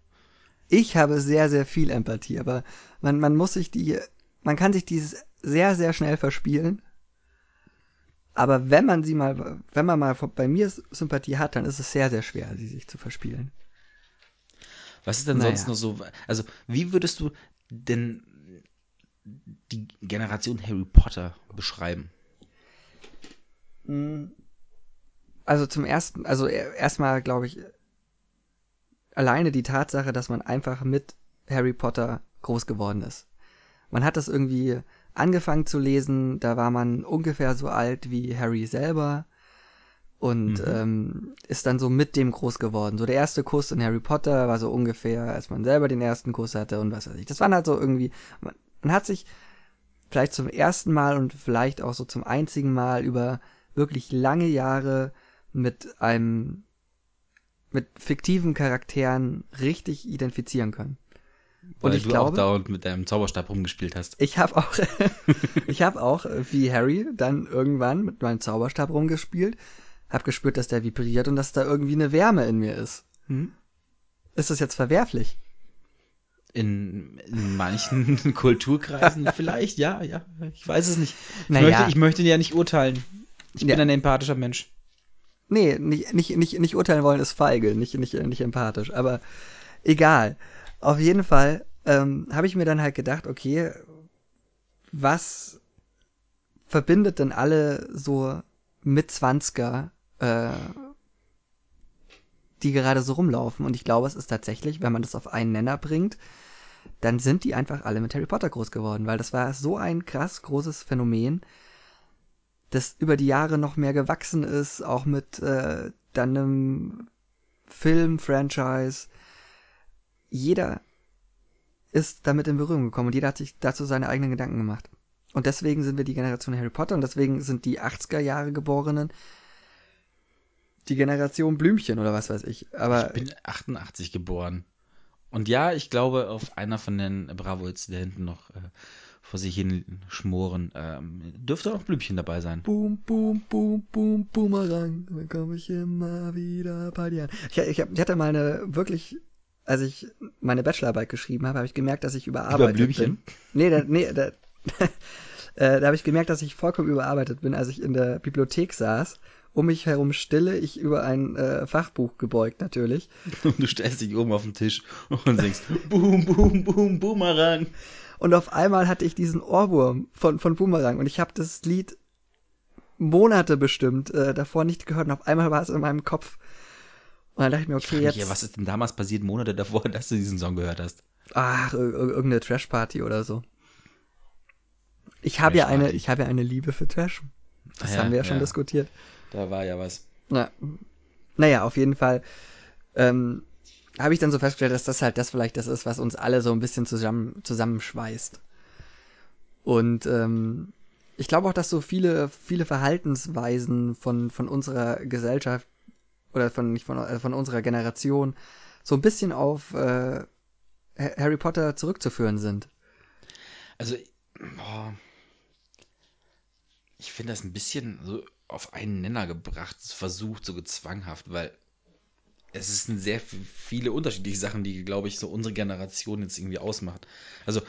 Ich habe sehr, sehr viel Empathie, aber man, man muss sich die, man kann sich dieses sehr, sehr schnell verspielen. Aber wenn man sie mal, wenn man mal bei mir Sympathie hat, dann ist es sehr, sehr schwer, sie sich zu verspielen. Was ist denn Naja. sonst noch so? Also, wie würdest du denn die Generation Harry Potter beschreiben? Also zum ersten, also e- erstmal glaube ich, alleine die Tatsache, dass man einfach mit Harry Potter groß geworden ist. Man hat das irgendwie angefangen zu lesen, da war man ungefähr so alt wie Harry selber und ähm, ist dann so mit dem groß geworden. So der erste Kuss in Harry Potter war so ungefähr, als man selber den ersten Kuss hatte und was weiß ich. Das waren halt so irgendwie, man, man hat sich vielleicht zum ersten Mal und vielleicht auch so zum einzigen Mal über wirklich lange Jahre mit einem mit fiktiven Charakteren richtig identifizieren können. Und Weil ich du glaube, auch dauernd mit deinem Zauberstab rumgespielt hast. ich habe auch, ich habe auch äh, wie Harry dann irgendwann mit meinem Zauberstab rumgespielt, habe gespürt, dass der vibriert und dass da irgendwie eine Wärme in mir ist. Ist das jetzt verwerflich? In, in manchen Kulturkreisen vielleicht, ja, ja. Ich weiß es nicht. Ich, Naja. möchte, ich möchte ja nicht urteilen. Ich Ja. bin ein empathischer Mensch. Nee, nicht, nicht, nicht, nicht urteilen wollen ist feige, nicht, nicht, nicht empathisch, aber egal. Auf jeden Fall ähm, habe ich mir dann halt gedacht, okay, was verbindet denn alle so mit 20er, äh, die gerade so rumlaufen? Und ich glaube, es ist tatsächlich, wenn man das auf einen Nenner bringt, dann sind die einfach alle mit Harry Potter groß geworden, weil das war so ein krass großes Phänomen, das über die Jahre noch mehr gewachsen ist, auch mit äh, dann einem Film-Franchise. Jeder ist damit in Berührung gekommen und jeder hat sich dazu seine eigenen Gedanken gemacht. Und deswegen sind wir die Generation Harry Potter und deswegen sind die 80er Jahre Geborenen die Generation Blümchen oder was weiß ich. Aber Ich bin 88 geboren. Und ja, ich glaube, auf einer von den Bravo-Hits, die da hinten noch äh, vor sich hin schmoren, ähm, dürfte auch Blümchen dabei sein. Boom, boom, boom, boom, Boomerang, dann komme ich immer wieder bei dir an. Ich, ich, hab, ich hatte mal eine wirklich, als ich meine Bachelorarbeit geschrieben habe, habe ich gemerkt, dass ich überarbeitet Blümchen? bin. Nee, da, nee, da, äh, da habe ich gemerkt, dass ich vollkommen überarbeitet bin, als ich in der Bibliothek saß. Um mich herum stille, ich über ein äh, Fachbuch gebeugt natürlich. Und du stellst dich oben auf den Tisch und singst Boom, Boom, Boom, Boomerang. Und auf einmal hatte ich diesen Ohrwurm von, von Boomerang und ich habe das Lied Monate bestimmt äh, davor nicht gehört und auf einmal war es in meinem Kopf. Und dann dachte ich mir, okay, jetzt. Ja, was ist denn damals passiert, Monate davor, dass du diesen Song gehört hast? Ach, ir- ir- irgendeine Trash-Party oder so. Ich habe ja eine, ich habe ja eine Liebe für Trash. Das ja, haben wir ja schon ja. diskutiert. Da war ja was. Na, naja, auf jeden Fall ähm, habe ich dann so festgestellt, dass das halt das vielleicht das ist, was uns alle so ein bisschen zusammen, zusammenschweißt. Und ähm, ich glaube auch, dass so viele, viele Verhaltensweisen von, von unserer Gesellschaft oder von, nicht von, äh, von unserer Generation so ein bisschen auf äh, Ha- Harry Potter zurückzuführen sind. Also, boah, ich finde das ein bisschen so auf einen Nenner gebracht, versucht, so gezwanghaft, weil es sind sehr viele unterschiedliche Sachen, die, glaube ich, so unsere Generation jetzt irgendwie ausmacht. Also,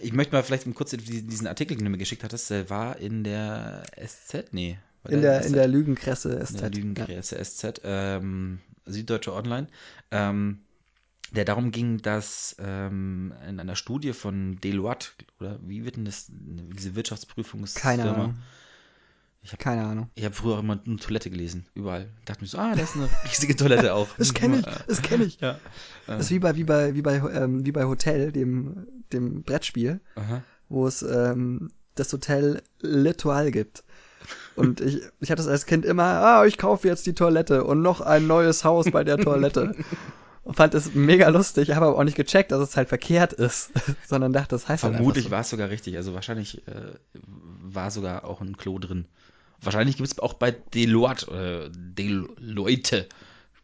ich möchte mal vielleicht kurz diesen Artikel, den du mir geschickt hattest, der war in der SZ, nee. In der, in der Lügenkresse SZ. In der Lügenkresse ja. SZ, ähm, Süddeutsche Online. Ähm, der darum ging, dass ähm, in einer Studie von Deloitte, oder wie wird denn das, diese Wirtschaftsprüfungsfirma? Keine Ahnung. Ich habe keine Ahnung. Ich habe früher auch immer eine Toilette gelesen, überall. Dachte mir so, ah, da ist eine riesige Toilette auch. das kenne ich, das kenne ich. Ja. Das ist wie bei wie bei wie bei ähm, wie bei Hotel, dem dem Brettspiel, Aha. wo es ähm, das Hotel L'Etoile gibt. Und ich, ich hatte es als Kind immer, ah, ich kaufe jetzt die Toilette und noch ein neues Haus bei der Toilette. und fand es mega lustig, habe aber auch nicht gecheckt, dass es halt verkehrt ist, sondern dachte, das heißt halt Vermutlich halt so. war es sogar richtig. Also wahrscheinlich äh, war sogar auch ein Klo drin. Wahrscheinlich gibt es auch bei Deloitte, äh, Deloitte,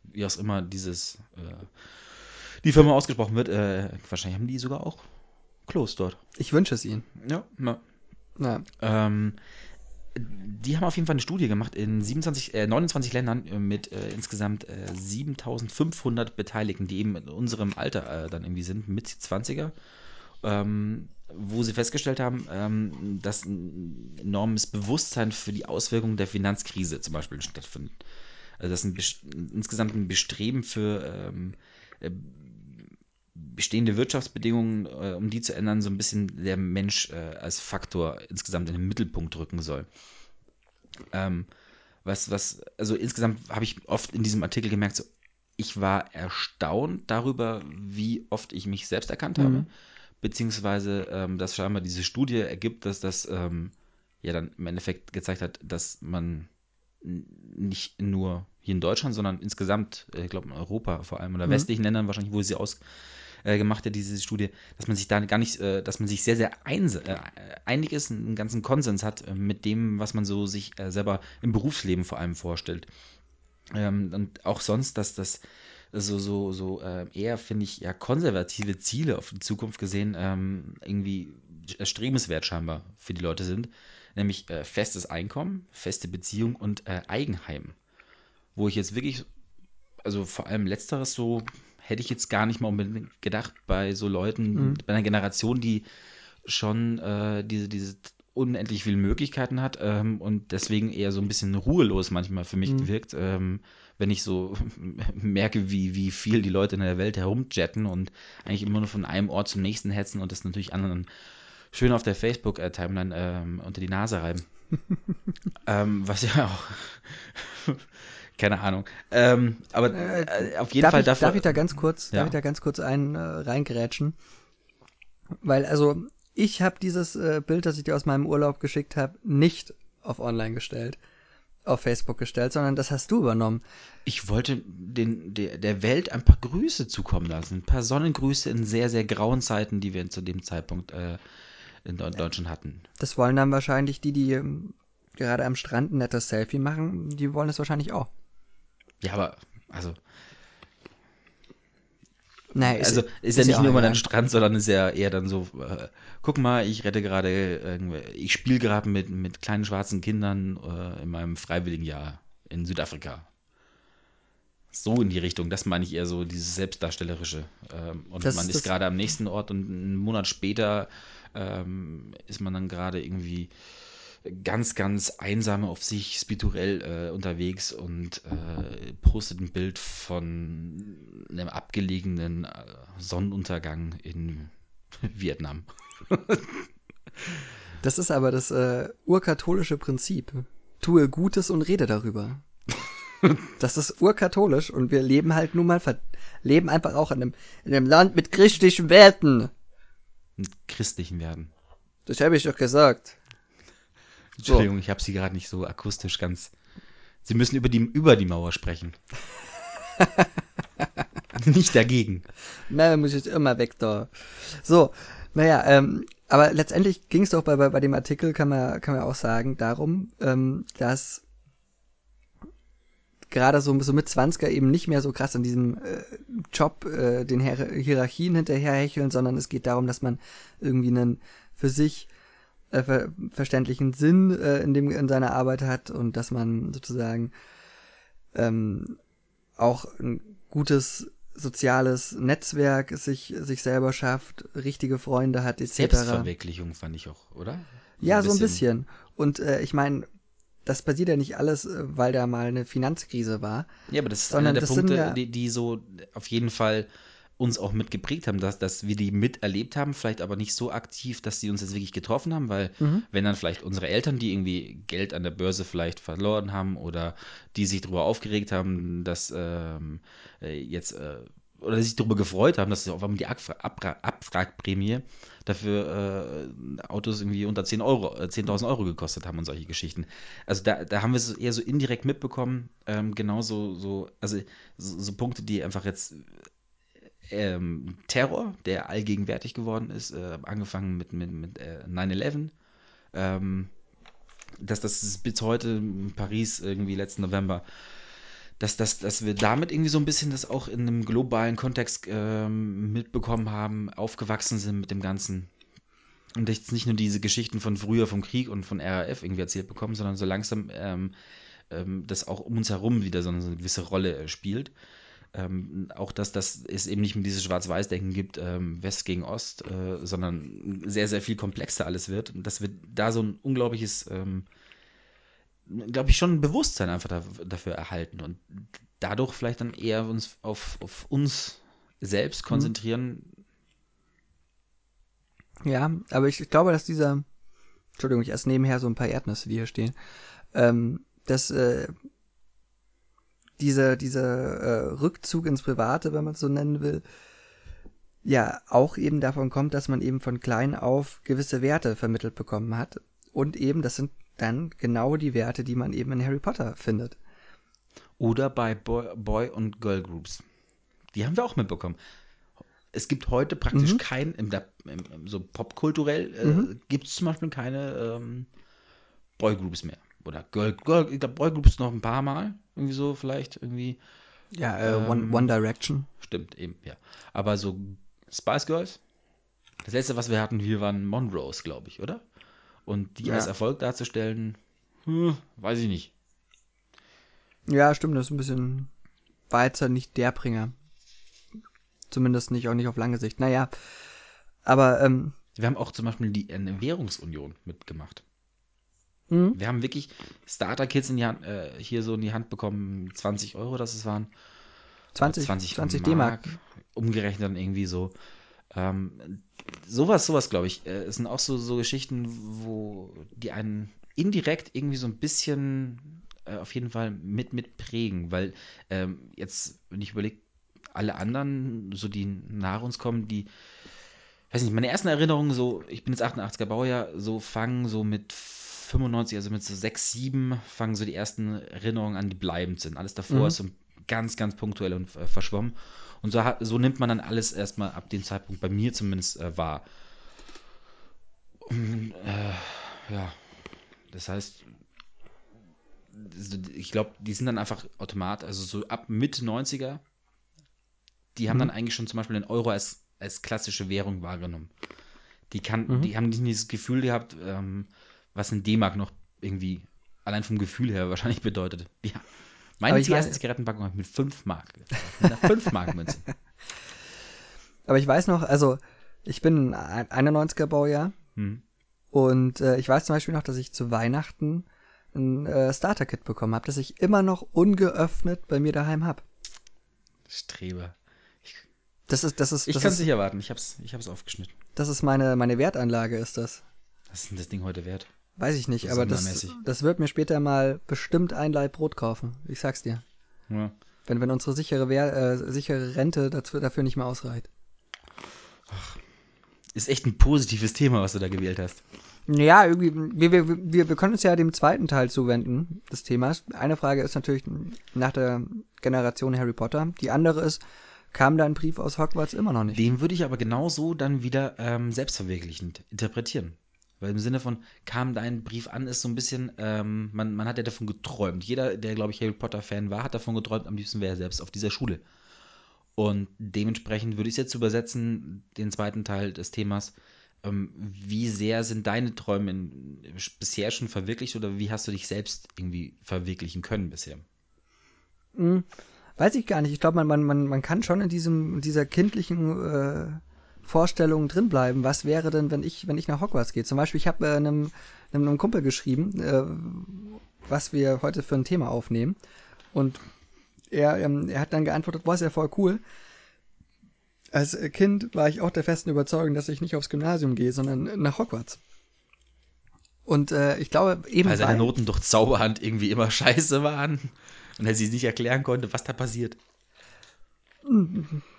wie auch immer dieses, äh, die Firma ausgesprochen wird, äh, wahrscheinlich haben die sogar auch Klos dort. Ich wünsche es ihnen. Ja, na. Ja. Ähm, die haben auf jeden Fall eine Studie gemacht in 27, äh, 29 Ländern äh, mit äh, insgesamt äh, 7500 Beteiligten, die eben in unserem Alter äh, dann irgendwie sind, mit 20er. Ähm, wo sie festgestellt haben, ähm, dass ein enormes Bewusstsein für die Auswirkungen der Finanzkrise zum Beispiel stattfindet. Also dass ein insgesamt ein Bestreben für ähm, äh, bestehende Wirtschaftsbedingungen, äh, um die zu ändern, so ein bisschen der Mensch äh, als Faktor insgesamt in den Mittelpunkt rücken soll. Ähm, was, was, also insgesamt habe ich oft in diesem Artikel gemerkt, so, ich war erstaunt darüber, wie oft ich mich selbst erkannt habe. Mhm beziehungsweise ähm, dass scheinbar diese Studie ergibt, dass das ähm, ja dann im Endeffekt gezeigt hat, dass man nicht nur hier in Deutschland, sondern insgesamt, äh, ich glaube in Europa vor allem oder mhm. westlichen Ländern wahrscheinlich, wo sie aus äh, gemacht hat, diese Studie, dass man sich da gar nicht, äh, dass man sich sehr, sehr eins, äh, einig ist, einen ganzen Konsens hat äh, mit dem, was man so sich äh, selber im Berufsleben vor allem vorstellt. Ähm, und auch sonst, dass das so, so, so äh, eher, finde ich, ja, konservative Ziele auf die Zukunft gesehen ähm, irgendwie erstrebenswert scheinbar für die Leute sind. Nämlich festes Einkommen, feste Beziehung und Eigenheim. Wo ich jetzt wirklich, also vor allem letzteres so, hätte ich jetzt gar nicht mal unbedingt gedacht bei so Leuten, mhm. bei einer Generation, die schon äh, diese, diese unendlich viele Möglichkeiten hat ähm, und deswegen eher so ein bisschen ruhelos manchmal für mich mhm. wirkt. Ähm, wenn ich so merke, wie, wie viel die Leute in der Welt herumjetten und eigentlich immer nur von einem Ort zum nächsten hetzen und das natürlich anderen schön auf der Facebook-Timeline ähm, unter die Nase reiben. ähm, was ja auch keine Ahnung. Ähm, aber äh, auf jeden darf Fall ich, dafür. Darf ich da ganz kurz, ja. darf ich da ganz kurz einen äh, reingerätschen? Weil, also, ich habe dieses äh, Bild, das ich dir aus meinem Urlaub geschickt habe, nicht auf online gestellt auf Facebook gestellt, sondern das hast du übernommen. Ich wollte den, der, der Welt ein paar Grüße zukommen lassen. Ein paar Sonnengrüße in sehr, sehr grauen Zeiten, die wir zu dem Zeitpunkt äh, in Deutschland hatten. Das wollen dann wahrscheinlich die, die ähm, gerade am Strand ein nettes Selfie machen, die wollen es wahrscheinlich auch. Ja, aber, also. Nein, also ist, ist ja nicht nur mal ein Strand, sondern ist ja eher dann so, äh, guck mal, ich rette gerade, äh, ich spiele gerade mit, mit kleinen schwarzen Kindern äh, in meinem freiwilligen Jahr in Südafrika. So in die Richtung, das meine ich eher so, dieses Selbstdarstellerische. Ähm, und das, man ist gerade am nächsten Ort und einen Monat später ähm, ist man dann gerade irgendwie ganz, ganz einsam auf sich spirituell äh, unterwegs und äh, postet ein Bild von einem abgelegenen äh, Sonnenuntergang in Vietnam. das ist aber das äh, urkatholische Prinzip. Tue Gutes und rede darüber. Das ist urkatholisch und wir leben halt nun mal, leben einfach auch in einem, in einem Land mit christlichen Werten. Mit christlichen Werten. Das habe ich doch gesagt. Entschuldigung, so. ich habe sie gerade nicht so akustisch ganz. Sie müssen über die, über die Mauer sprechen. nicht dagegen. Na, muss jetzt immer weg da. So, naja, ähm, aber letztendlich ging es doch bei, bei, bei dem Artikel, kann man, kann man auch sagen, darum, ähm, dass gerade so, so mit 20er eben nicht mehr so krass an diesem äh, Job äh, den Hier Hierarchien hinterherhecheln, sondern es geht darum, dass man irgendwie einen für sich äh, ver verständlichen Sinn äh, in, dem, in seiner Arbeit hat und dass man sozusagen ähm, auch ein gutes soziales Netzwerk sich, sich selber schafft, richtige Freunde hat, etc. Selbstverwirklichung fand ich auch, oder? ja, so ein bisschen. Und äh, ich meine, das passiert ja nicht alles, äh, weil da mal eine Finanzkrise war. Ja, aber das ist einer der Punkte, ja- die, die so auf jeden Fall uns auch mitgeprägt haben, dass, dass wir die miterlebt haben, vielleicht aber nicht so aktiv, dass sie uns jetzt wirklich getroffen haben, weil Mhm. wenn dann vielleicht unsere Eltern, die irgendwie Geld an der Börse vielleicht verloren haben oder die sich darüber aufgeregt haben, dass ähm, äh, jetzt äh, oder sich darüber gefreut haben, dass sie auf einmal die Abfra Abra Abwrackprämie dafür äh, Autos irgendwie unter 10 Euro, äh, 10.000 Euro gekostet haben und solche Geschichten. Also da, da haben wir es eher so indirekt mitbekommen, ähm, genauso so, also so, so Punkte, die einfach jetzt ähm, Terror, der allgegenwärtig geworden ist, äh, angefangen mit, mit, mit äh, 9-11, ähm, dass das bis heute in Paris irgendwie letzten November, dass, dass, dass wir damit irgendwie so ein bisschen das auch in einem globalen Kontext ähm, mitbekommen haben, aufgewachsen sind mit dem Ganzen. Und jetzt nicht nur diese Geschichten von früher vom Krieg und von RAF irgendwie erzählt bekommen, sondern so langsam ähm, ähm, das auch um uns herum wieder so eine, so eine gewisse Rolle äh, spielt. Ähm, auch dass, dass es eben nicht mehr dieses Schwarz-Weiß-Denken gibt, ähm, West gegen Ost, äh, sondern sehr, sehr viel komplexer alles wird. Und dass wir da so ein unglaubliches, ähm, glaube ich, schon ein Bewusstsein einfach da, dafür erhalten und dadurch vielleicht dann eher uns auf, auf uns selbst konzentrieren. Ja, aber ich, ich glaube, dass dieser, Entschuldigung, ich esse nebenher so ein paar Erdnüsse, die hier stehen, ähm, dass äh, dieser, dieser äh, Rückzug ins Private, wenn man es so nennen will, ja auch eben davon kommt, dass man eben von klein auf gewisse Werte vermittelt bekommen hat. Und eben, das sind dann genau die Werte, die man eben in Harry Potter findet. Oder bei Boy, Boy und Girl Groups. Die haben wir auch mitbekommen. Es gibt heute praktisch Mhm. kein, im, im, so popkulturell äh, gibt es zum Beispiel keine ähm, Boy Groups mehr. Oder Girl, Girl ich glaube Boy Groups noch ein paar Mal. Irgendwie so vielleicht irgendwie. Ja, äh, One, Ähm, One Direction. Stimmt, eben, ja. Aber so Spice Girls, das letzte, was wir hatten, hier waren Monroes, glaube ich, oder? Und die Ja. als Erfolg darzustellen, hm, weiß ich nicht. Ja, stimmt, das ist ein bisschen, halt nicht der Bringer. Zumindest nicht, auch nicht auf lange Sicht. Naja, aber, ähm, Wir haben auch zum Beispiel die Währungsunion mitgemacht. Hm, Wir haben wirklich Starter-Kits in die Hand, äh, hier so in die Hand bekommen, 20 Euro, das es waren. 20, 20, D-Mark. Umgerechnet dann irgendwie so. Ähm, sowas, sowas, glaube ich. Äh, es sind auch so, so Geschichten, wo die einen indirekt irgendwie so ein bisschen äh, auf jeden Fall mit, mit prägen, weil ähm, jetzt, wenn ich überlege, alle anderen, so die nach uns kommen, die, weiß nicht, meine ersten Erinnerungen, so, ich bin jetzt 88er Baujahr, so fangen so mit 95, also mit so 6, 7, fangen so die ersten Erinnerungen an, die bleibend sind. Alles davor Mhm. ist so ganz, ganz punktuell und äh, verschwommen. Und so, hat- so nimmt man dann alles erstmal ab dem Zeitpunkt bei mir zumindest äh, wahr. Und, äh, ja, das heißt, ich glaube, die sind dann einfach automat, also so ab Mitte 90er, die haben Mhm. dann eigentlich schon zum Beispiel den Euro als, als klassische Währung wahrgenommen. Die, kann, Mhm. die haben nicht dieses Gefühl gehabt, ähm, was ein D-Mark noch irgendwie allein vom Gefühl her wahrscheinlich bedeutet. Ja. Meine ich erste Zigarettenpackung habe ich mit 5 Mark. Mit einer 5 Mark Münze. Aber ich weiß noch, also, ich bin ein 91er Baujahr Hm. und äh, ich weiß zum Beispiel noch, dass ich zu Weihnachten ein äh, Starter-Kit bekommen habe, das ich immer noch ungeöffnet bei mir daheim habe. Streber. Das ist, das ist, Ich das kann es nicht erwarten. Ich habe es ich hab's aufgeschnitten. das ist meine, meine Wertanlage, ist das. Was ist denn das Ding heute wert? Weiß ich nicht, aber das, das wird mir später mal bestimmt ein Laib Brot kaufen. Ich sag's dir. Ja. Wenn, wenn unsere sichere, Wehr, äh, sichere Rente dafür, dafür nicht mehr ausreicht. Ist echt ein positives Thema, was du da gewählt hast. Ja, irgendwie, wir, wir, wir, wir können uns ja dem zweiten Teil zuwenden des Themas. Eine Frage ist natürlich nach der Generation Harry Potter. Die andere ist, kam da ein Brief aus Hogwarts immer noch nicht? Den würde ich aber genauso dann wieder ähm, selbstverwirklichend interpretieren. Weil im Sinne von, kam dein Brief an, ist so ein bisschen, ähm, man, man hat ja davon geträumt. Jeder, der, glaube ich, Harry Potter-Fan war, hat davon geträumt, am liebsten wäre er selbst auf dieser Schule. Und dementsprechend würde ich es jetzt übersetzen, den zweiten Teil des Themas, ähm, wie sehr sind deine Träume in, bisher schon verwirklicht oder wie hast du dich selbst irgendwie verwirklichen können bisher? Hm, weiß ich gar nicht. Ich glaube, man, man, man, kann schon in diesem, dieser kindlichen äh, Vorstellung drinbleiben. Was wäre denn, wenn ich, wenn ich nach Hogwarts gehe? Zum Beispiel, ich habe äh, einem, einem, Kumpel geschrieben, äh, was wir heute für ein Thema aufnehmen. Und er, ähm, er hat dann geantwortet, boah, ist ja voll cool. Als Kind war ich auch der festen Überzeugung, dass ich nicht aufs Gymnasium gehe, sondern nach Hogwarts. Und äh, ich glaube eben. Weil seine Noten durch Zauberhand irgendwie immer scheiße waren und er sich nicht erklären konnte, was da passiert.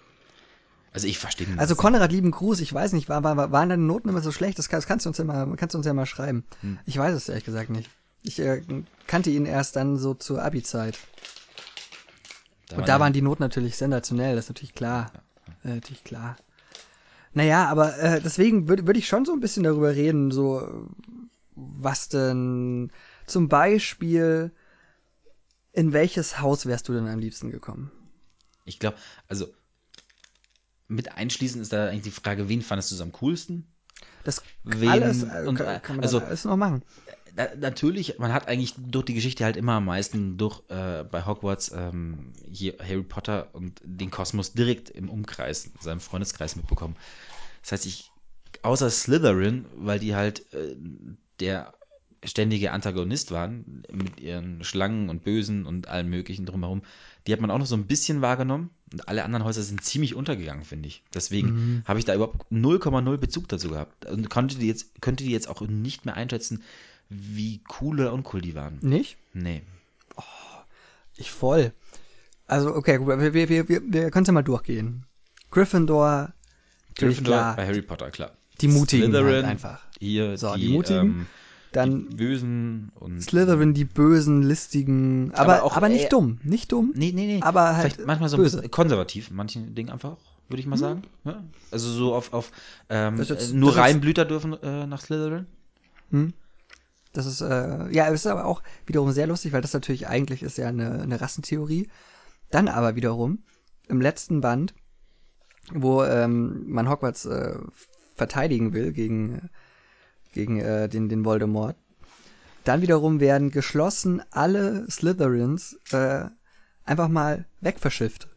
Also ich verstehe nicht. Also Konrad, lieben Gruß, ich weiß nicht, war, war, waren deine Noten immer so schlecht? Das, das kannst du uns ja mal, kannst du uns ja mal schreiben. Hm. Ich weiß es ehrlich gesagt nicht. Ich äh, kannte ihn erst dann so zur Abi-Zeit. Und da waren die Noten natürlich sensationell, das ist natürlich klar. Ja. Äh, natürlich klar. Naja, aber äh, deswegen würde würd ich schon so ein bisschen darüber reden, so was denn zum Beispiel, in welches Haus wärst du denn am liebsten gekommen? Ich glaube, also mit einschließen ist da eigentlich die Frage, wen fandest du am coolsten? Das wen, alles, äh, und, kann, kann man also, alles noch machen natürlich, man hat eigentlich durch die Geschichte halt immer am meisten durch äh, bei Hogwarts ähm, hier Harry Potter und den Kosmos direkt im Umkreis, in seinem Freundeskreis mitbekommen. Das heißt, ich, außer Slytherin, weil die halt äh, der ständige Antagonist waren, mit ihren Schlangen und Bösen und allem möglichen drumherum, die hat man auch noch so ein bisschen wahrgenommen. Und alle anderen Häuser sind ziemlich untergegangen, finde ich. Deswegen mhm. habe ich da überhaupt 0,0 Bezug dazu gehabt. Und konnte die jetzt, könnte die jetzt auch nicht mehr einschätzen, wie cool oder uncool die waren. Nicht? Nee. Oh, ich voll. Also, okay, gut, wir, wir, wir, wir, können es ja mal durchgehen. Gryffindor, Gryffindor klar. bei Harry Potter, klar. Die Mutigen halt einfach. Hier, so, die, die Mutigen. Ähm, dann die Bösen und Slytherin, die Bösen, listigen, aber, aber, auch, aber nicht äh, dumm, nicht dumm. Nee, nee, nee. Aber halt Vielleicht manchmal so böse. konservativ, in manchen Dingen einfach, würde ich mal hm. sagen. Ja? Also so auf, auf ähm, jetzt, nur Reinblüter dürfen äh, nach Slytherin. Hm. Das ist, äh, ja, es ist aber auch wiederum sehr lustig, weil das natürlich eigentlich ist ja eine, eine Rassentheorie. Dann aber wiederum, im letzten Band, wo ähm, man Hogwarts äh, verteidigen will gegen, gegen äh, den, den Voldemort, dann wiederum werden geschlossen alle Slytherins äh, einfach mal wegverschifft.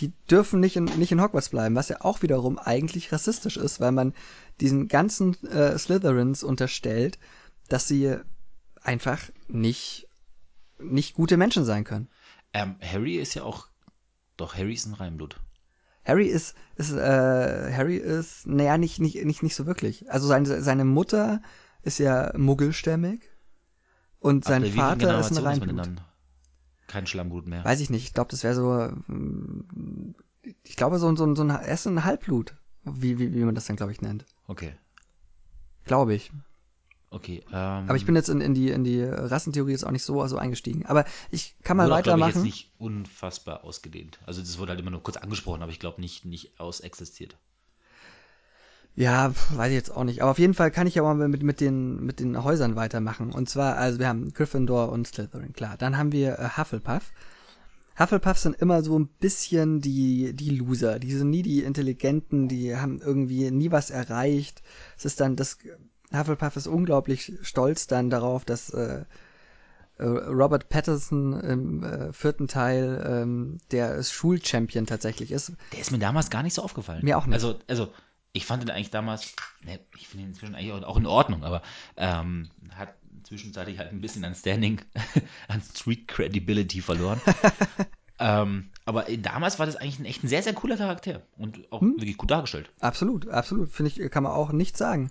Die dürfen nicht in, nicht in Hogwarts bleiben, was ja auch wiederum eigentlich rassistisch ist, weil man diesen ganzen äh, Slytherins unterstellt, dass sie einfach nicht, nicht gute Menschen sein können. Ähm, Harry ist ja auch, doch Harry ist ein Reinblut. Harry ist, ist äh, Harry ist, naja, nicht, nicht, nicht, nicht so wirklich. Also seine, seine Mutter ist ja muggelstämmig und sein Ach, Vater ist ein Reinblut. Kein Schlammblut mehr. Weiß ich nicht. Ich glaube, das wäre so, ich glaube, so, so, so ein, er ist ein Halbblut, wie, wie, wie man das dann, glaube ich, nennt. Okay. Glaube ich. Okay. Ähm, aber ich bin jetzt in, in, die, in die Rassentheorie jetzt auch nicht so, so eingestiegen. Aber ich kann mal wurde weitermachen. Das ist nicht unfassbar ausgedehnt. Also das wurde halt immer nur kurz angesprochen, aber ich glaube nicht, nicht ausexistiert. Ja, weiß ich jetzt auch nicht. Aber auf jeden Fall kann ich aber mal mit, mit, den, mit den Häusern weitermachen. Und zwar, also wir haben Gryffindor und Slytherin, klar. Dann haben wir äh, Hufflepuff. Hufflepuff sind immer so ein bisschen die, die Loser. Die sind nie die Intelligenten, die haben irgendwie nie was erreicht. Es ist dann das Hufflepuff ist unglaublich stolz dann darauf, dass äh, äh, Robert Patterson im äh, vierten Teil ähm, der Schulchampion tatsächlich ist. Der ist mir damals gar nicht so aufgefallen. Mir auch nicht. Also, also ich fand ihn eigentlich damals, ne, ich finde ihn inzwischen eigentlich auch in Ordnung, aber ähm, hat zwischenzeitlich halt ein bisschen an Standing, an Street Credibility verloren. ähm, aber damals war das eigentlich ein echt ein sehr, sehr cooler Charakter und auch hm? wirklich gut dargestellt. Absolut, absolut. Finde ich, kann man auch nicht sagen.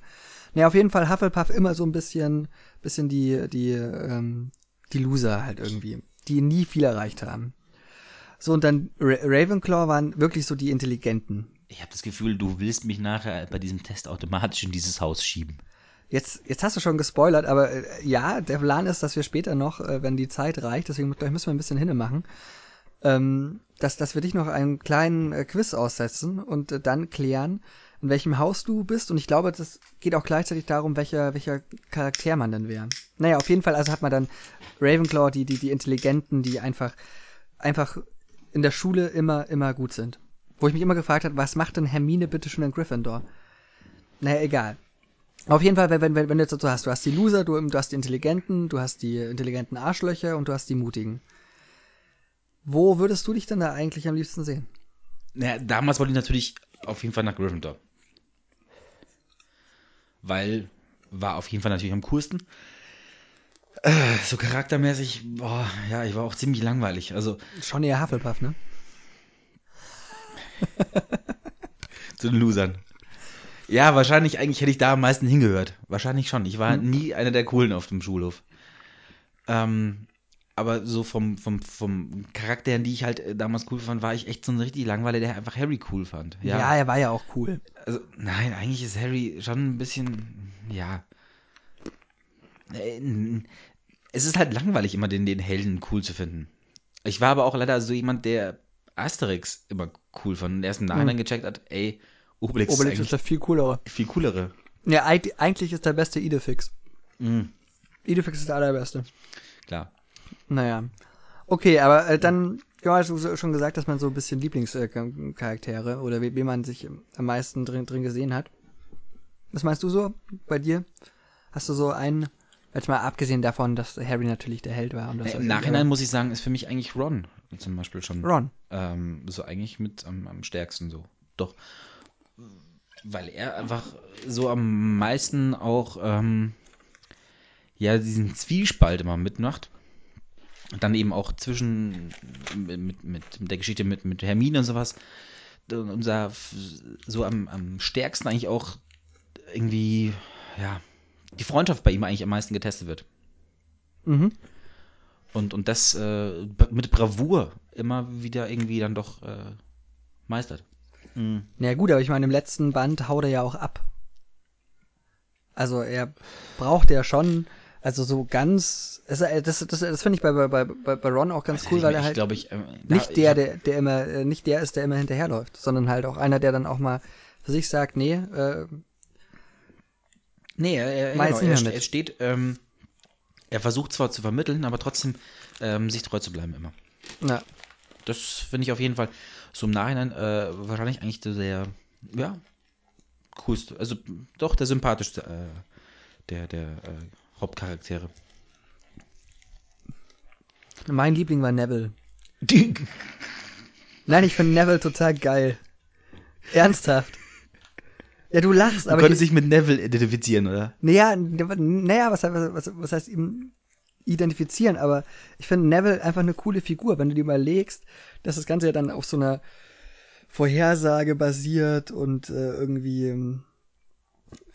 Ne, auf jeden Fall Hufflepuff immer so ein bisschen, bisschen die, die, ähm, die Loser halt irgendwie, die nie viel erreicht haben. So, und dann Ra Ravenclaw waren wirklich so die Intelligenten. Ich habe das Gefühl, du willst mich nachher bei diesem Test automatisch in dieses Haus schieben. Jetzt, jetzt hast du schon gespoilert, aber äh, ja, der Plan ist, dass wir später noch, äh, wenn die Zeit reicht, deswegen gleich müssen wir ein bisschen hinne machen, ähm, dass, dass wir dich noch einen kleinen äh, Quiz aussetzen und äh, dann klären, in welchem Haus du bist. Und ich glaube, das geht auch gleichzeitig darum, welcher, welcher Charakter man dann wäre. Naja, auf jeden Fall, also hat man dann Ravenclaw, die, die, die Intelligenten, die einfach, einfach in der Schule immer, immer gut sind. Wo ich mich immer gefragt habe, was macht denn Hermine bitte schon in Gryffindor? naja, egal. Auf jeden Fall, wenn, wenn, wenn du jetzt so hast, du hast die Loser, du, du hast die Intelligenten, du hast die intelligenten Arschlöcher und du hast die Mutigen. Wo würdest du dich denn da eigentlich am liebsten sehen? Naja, damals wollte ich natürlich auf jeden Fall nach Gryffindor. Weil war auf jeden Fall natürlich am coolsten. Äh, so charaktermäßig, boah, ja, ich war auch ziemlich langweilig. Also Schon eher Hufflepuff, ne? zu den Losern. Ja, wahrscheinlich, eigentlich hätte ich da am meisten hingehört. Wahrscheinlich schon. Ich war Hm. nie einer der Coolen auf dem Schulhof. Ähm, aber so vom, vom, vom Charakter, her, die ich halt äh, damals cool fand, war ich echt so ein richtig Langweiler, der einfach Harry cool fand. Ja. Ja, er war ja auch cool. also nein, eigentlich ist Harry schon ein bisschen, ja. Äh, Es ist halt langweilig, immer den, den Helden cool zu finden. Ich war aber auch leider so jemand, der Asterix immer cool fand und erst im Nachhinein gecheckt hat, ey, Obelix, Obelix ist ist der viel coolere. viel coolere. Ja, eig- eigentlich ist der beste Idefix. Mhm, Idefix ist der allerbeste. klar. Naja. Okay, aber äh, dann, ja, hast du schon gesagt, dass man so ein bisschen Lieblingscharaktere oder wie, wie man sich am meisten drin, drin gesehen hat. Was meinst du so bei dir? Hast du so einen, jetzt mal abgesehen davon, dass Harry natürlich der Held war. Äh, Im Nachhinein muss ich sagen, ist für mich eigentlich Ron zum Beispiel schon. Ron. Ähm, so eigentlich mit am, am stärksten so. Doch. Weil er einfach so am meisten auch ähm, ja diesen Zwiespalt immer mitmacht. Und dann eben auch zwischen mit, mit, mit der Geschichte mit, mit Hermine und sowas. Und Unser so am, am stärksten eigentlich auch irgendwie, ja, die Freundschaft bei ihm eigentlich am meisten getestet wird. Mhm. Und, und das äh, mit Bravour immer wieder irgendwie dann doch äh, meistert. Mhm. Ja gut, aber ich meine, im letzten Band haut er ja auch ab. Also er braucht ja schon, also so ganz, es- äh, das, das, das finde ich bei, bei, bei, bei Ron auch ganz cool, weil er halt glaube, ich, äh, nicht ich der, der, der immer, äh, nicht der ist, der immer hinterherläuft, sondern halt auch einer, der dann auch mal für sich sagt, nee, äh, Nee, Mach genau, er, er steht, ähm, er versucht zwar zu vermitteln, aber trotzdem ähm, sich treu zu bleiben immer. na, Das finde ich auf jeden Fall so im Nachhinein äh, wahrscheinlich eigentlich der, ja, coolste, also doch der sympathischste äh, der, der äh, Hauptcharaktere. mein Liebling war Neville. Nein, ich finde Neville total geil. Ernsthaft. Ja, du lachst, Du aber konntest die, dich mit Neville identifizieren, oder? naja, naja, was, was, was, heißt ihm identifizieren, aber ich finde Neville einfach eine coole Figur, wenn du dir mal legst, dass das Ganze ja dann auf so einer Vorhersage basiert und äh, irgendwie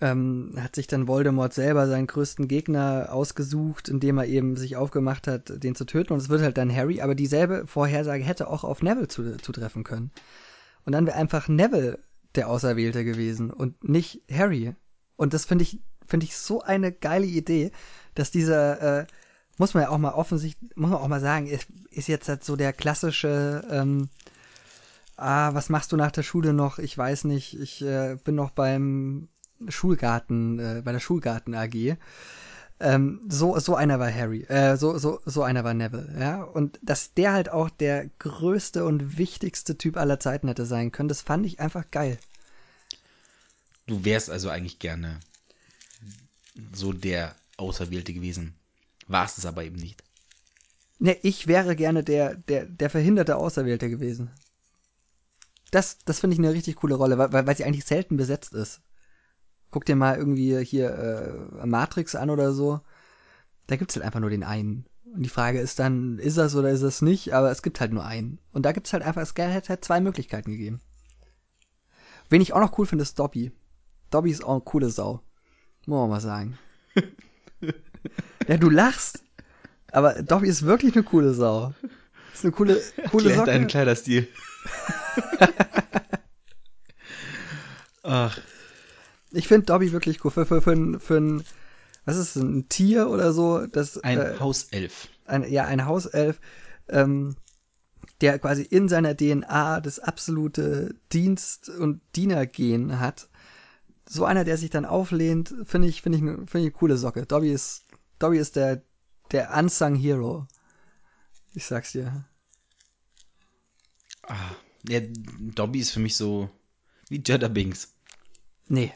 ähm, hat sich dann Voldemort selber seinen größten Gegner ausgesucht, indem er eben sich aufgemacht hat, den zu töten und es wird halt dann Harry, aber dieselbe Vorhersage hätte auch auf Neville zu, zutreffen können. Und dann wäre einfach Neville der Auserwählte gewesen und nicht Harry. Und das finde ich, finde ich so eine geile Idee, dass dieser, äh, muss man ja auch mal offensichtlich, muss man auch mal sagen, ist, ist jetzt halt so der klassische, ähm, ah, was machst du nach der Schule noch? Ich weiß nicht, ich äh, bin noch beim Schulgarten, äh, bei der Schulgarten AG. Ähm, so, so einer war Harry, äh, so, so, so einer war Neville, ja. Und dass der halt auch der größte und wichtigste Typ aller Zeiten hätte sein können, das fand ich einfach geil. Du wärst also eigentlich gerne so der Auserwählte gewesen. Warst es aber eben nicht. Ne, ich wäre gerne der, der, der verhinderte Auserwählte gewesen. Das, das finde ich eine richtig coole Rolle, weil, weil weil sie eigentlich selten besetzt ist. Guck dir mal irgendwie hier äh, Matrix an oder so. Da gibt's halt einfach nur den einen. Und die Frage ist dann, ist das oder ist es nicht? Aber es gibt halt nur einen. Und da gibt's halt einfach, es hätte halt zwei Möglichkeiten gegeben. Wen ich auch noch cool finde, ist Dobby. Dobby ist auch eine coole Sau. Muss man mal sagen. ja, du lachst. Aber Dobby ist wirklich eine coole Sau. Ist eine coole, coole deinen Socke. Kleiderstil. Ach, Ich finde Dobby wirklich cool. Für, für, für, ein- für ein, was ist es, ein Tier oder so? Das, ein äh, Hauself. ein, ja, ein Hauself, ähm, der quasi in seiner DNA das absolute Dienst- und Dienergehen hat. So einer, der sich dann auflehnt, finde ich, finde ich, finde ich eine coole Socke. Dobby ist, Dobby ist der, der unsung Hero. Ich sag's dir. Ah, ja, Dobby ist für mich so wie Jeddah Binks. Nee.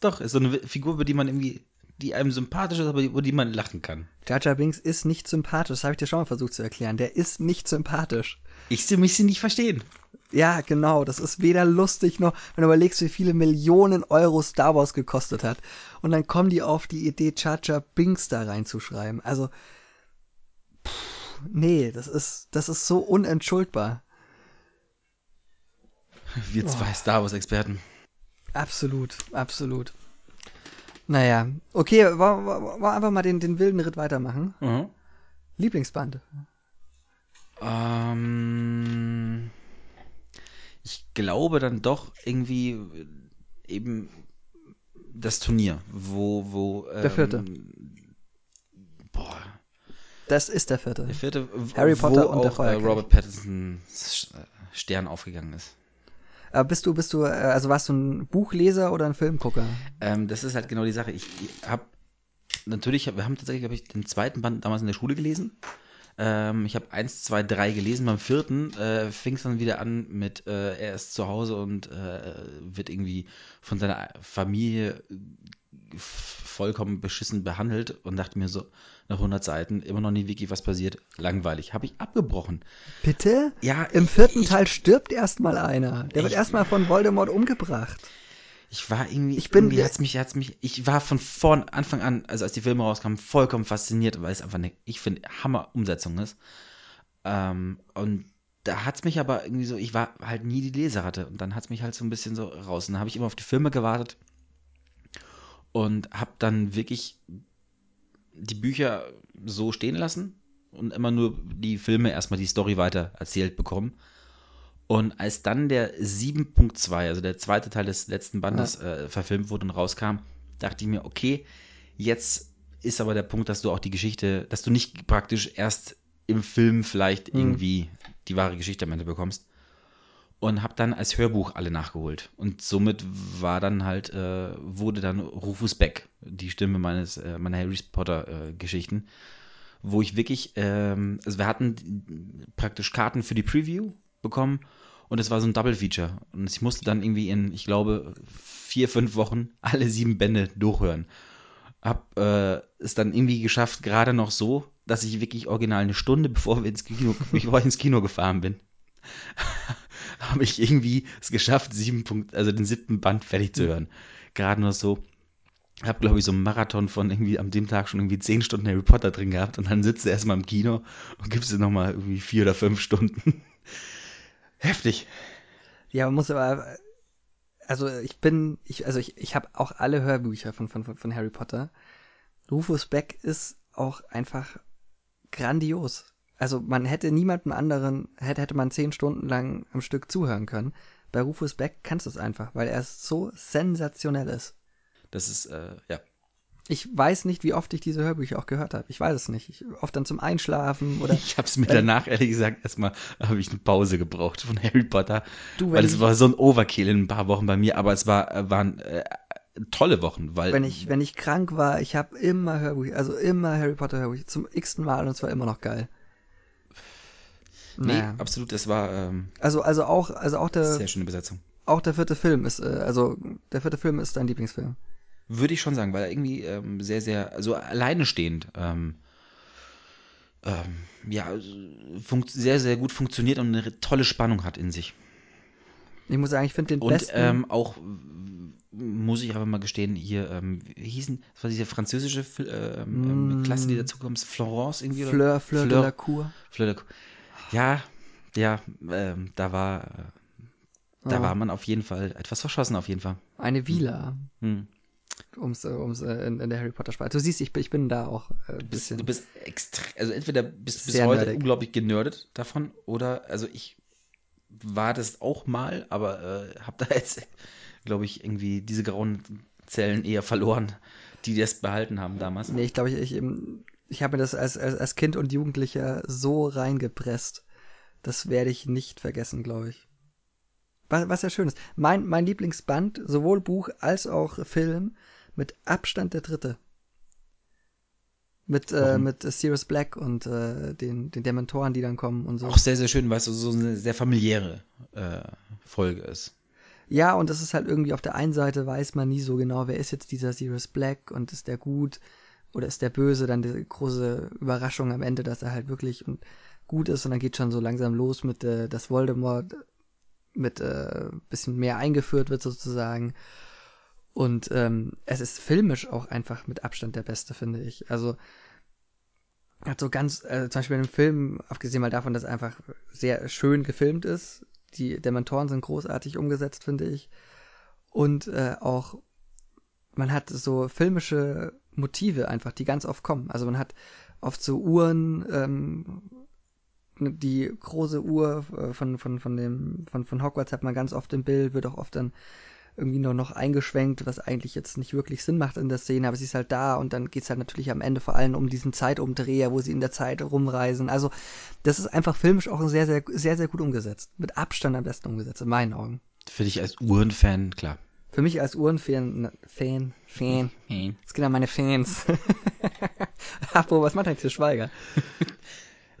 Doch, ist so eine Figur, über die man irgendwie, die einem sympathisch ist, aber über die man lachen kann. Jar Binks ist nicht sympathisch, das habe ich dir schon mal versucht zu erklären. Der ist nicht sympathisch. Ich sehe mich sie nicht verstehen. Ja, genau. Das ist weder lustig noch, wenn du überlegst, wie viele Millionen Euro Star Wars gekostet hat. Und dann kommen die auf die Idee, Jar Binks da reinzuschreiben. Also, pff, nee, das ist, das ist so unentschuldbar. Wir zwei Star Wars-Experten. Absolut, absolut. Naja, okay, wollen wir einfach mal den, den wilden Ritt weitermachen? Mhm. Lieblingsband. Ähm, ich glaube dann doch irgendwie äh, eben das Turnier, wo, wo. Ähm, Der vierte. Boah, Das ist der vierte. der vierte, Harry wo Potter und auch, der äh. Robert Pattinsons äh, Stern aufgegangen ist. Aber bist du, bist du, äh, also warst du ein Buchleser oder ein Filmgucker? Ähm, das ist halt genau die Sache. Ich, habe natürlich, wir haben tatsächlich, glaube ich, den zweiten Band damals in der Schule gelesen. Ähm, ich habe eins, zwei, drei gelesen. Beim vierten äh, fing es dann wieder an mit, äh, er ist zu Hause und äh, wird irgendwie von seiner Familie vollkommen beschissen behandelt und dachte mir so, nach 100 Seiten, immer noch nie wirklich was passiert, langweilig. Habe ich abgebrochen. Bitte? Ja, Im vierten ich- Teil stirbt erstmal einer. Der wird Ich- erstmal von Voldemort umgebracht. Ich war irgendwie, Ich bin- irgendwie hat's mich, hat's mich, ich war von vorn, Anfang an, also als die Filme rauskamen, vollkommen fasziniert, weil es einfach eine, ich finde, Hammer-Umsetzung ist. Ähm, und da hat's mich aber irgendwie so, ich war halt nie die Leseratte und dann hat's mich halt so ein bisschen so raus. Und dann habe ich immer auf die Filme gewartet und habe dann wirklich die Bücher so stehen lassen und immer nur die Filme erstmal die Story weiter erzählt bekommen. Und als dann der 7.2, also der zweite Teil des letzten Bandes, äh, verfilmt wurde und rauskam, dachte ich mir, okay, jetzt ist aber der Punkt, dass du auch die Geschichte, dass du nicht praktisch erst im Film vielleicht Mhm. irgendwie die wahre Geschichte am Ende bekommst. Und habe dann als Hörbuch alle nachgeholt. Und somit war dann halt, äh, wurde dann Rufus Beck die Stimme meines, äh, meiner Harry Potter äh, Geschichten, wo ich wirklich, ähm, also wir hatten praktisch Karten für die Preview bekommen und es war so ein Double Feature. Und ich musste dann irgendwie in, ich glaube, vier, fünf Wochen alle sieben Bände durchhören. Hab äh, es dann irgendwie geschafft, gerade noch so, dass ich wirklich original eine Stunde, bevor wir ins Kino, bevor ich ins Kino gefahren bin, habe ich irgendwie es geschafft, sieben Punkt, also den siebten Band fertig zu hören. Gerade noch so. Hab, glaube ich, so einen Marathon von irgendwie am dem Tag schon irgendwie zehn Stunden Harry Potter drin gehabt und dann sitzt du erstmal im Kino und gibst dir nochmal irgendwie vier oder fünf Stunden. Heftig. Ja, man muss aber, also ich bin, ich, also ich, ich habe auch alle Hörbücher von, von, von Harry Potter. Rufus Beck ist auch einfach grandios. Also man hätte niemandem anderen, hätte, hätte man zehn Stunden lang am Stück zuhören können. Bei Rufus Beck kannst du es einfach, weil er so sensationell ist. Das ist, äh, ja. Ich weiß nicht, wie oft ich diese Hörbücher auch gehört habe. Ich weiß es nicht. Ich, oft dann zum Einschlafen oder Ich habe es mir Wenn- danach, ehrlich gesagt, erstmal habe ich eine Pause gebraucht von Harry Potter. Du, weil es war so ein Overkill in ein paar Wochen bei mir, aber es war, äh, waren äh, tolle Wochen, weil wenn ich, wenn ich krank war, ich habe immer Hörbücher, also immer Harry Potter Hörbücher zum x-ten Mal und es war immer noch geil. Nee, Naja. absolut, es war ähm, Also, also auch, also auch der, sehr schöne Besetzung. auch der vierte Film ist, äh, also der vierte Film ist dein Lieblingsfilm. Würde ich schon sagen, weil er irgendwie ähm, sehr, sehr, also alleine stehend, ähm, ähm, ja, sehr, sehr gut funktioniert und eine tolle Spannung hat in sich. Ich muss sagen, ich finde den Und besten. ähm, auch, muss ich aber mal gestehen, hier, ähm, wie hießen, das war diese französische äh, ähm, Mm. Klasse, die dazu kommt, Florence irgendwie? oder? Fleur, Fleur, de la Cour. Fleur de Cour. Ja, ja, ähm, da war, äh, da Ah. war man auf jeden Fall etwas verschossen, auf jeden Fall. Eine Villa, Hm. ums, äh, ums äh, in, in der Harry Potter Sprache. Du siehst, ich, bin- ich bin da auch äh, ein Du bist, bisschen. du bist also entweder bist du bis heute nerdig. unglaublich genördet davon oder, also ich war das auch mal, aber äh, habe da jetzt, glaube ich, irgendwie diese grauen Zellen eher verloren, die das behalten haben damals. Nee, ich glaube, ich, ich, ähm, ich habe mir das als, als, als Kind und Jugendlicher so reingepresst. Das werde ich nicht vergessen, glaube ich. Was, was ja schön ist. Mein, mein Lieblingsband, sowohl Buch als auch Film, mit Abstand der dritte. Mit, äh, mit Sirius Black und äh, den, den Dementoren, die dann kommen und so. Auch sehr, sehr schön, weil es so so eine sehr familiäre äh, Folge ist. Ja, und das ist halt irgendwie auf der einen Seite weiß man nie so genau, wer ist jetzt dieser Sirius Black und ist der gut oder ist der böse, dann die große Überraschung am Ende, dass er halt wirklich und gut ist und dann geht schon so langsam los mit, äh, dass Voldemort mit äh, bisschen mehr eingeführt wird sozusagen. Und ähm, es ist filmisch auch einfach mit Abstand der beste, finde ich. Also hat so ganz, äh, zum Beispiel in dem Film, abgesehen mal davon, dass er einfach sehr schön gefilmt ist, die Dementoren sind großartig umgesetzt, finde ich. Und äh, auch man hat so filmische Motive einfach, die ganz oft kommen. Also man hat oft so Uhren, ähm, die große Uhr äh, von, von, von dem, von, von Hogwarts hat man ganz oft im Bild, wird auch oft dann irgendwie nur noch eingeschwenkt, was eigentlich jetzt nicht wirklich Sinn macht in der Szene, aber sie ist halt da und dann geht's halt natürlich am Ende vor allem um diesen Zeitumdreher, wo sie in der Zeit rumreisen. Also das ist einfach filmisch auch sehr, sehr, sehr, sehr gut umgesetzt. Mit Abstand am besten umgesetzt, in meinen Augen. Für dich als Uhrenfan, klar. Für mich als Uhrenfan, Fan, Fan. Es geht an meine Fans. Apo, was macht eigentlich der Schweiger?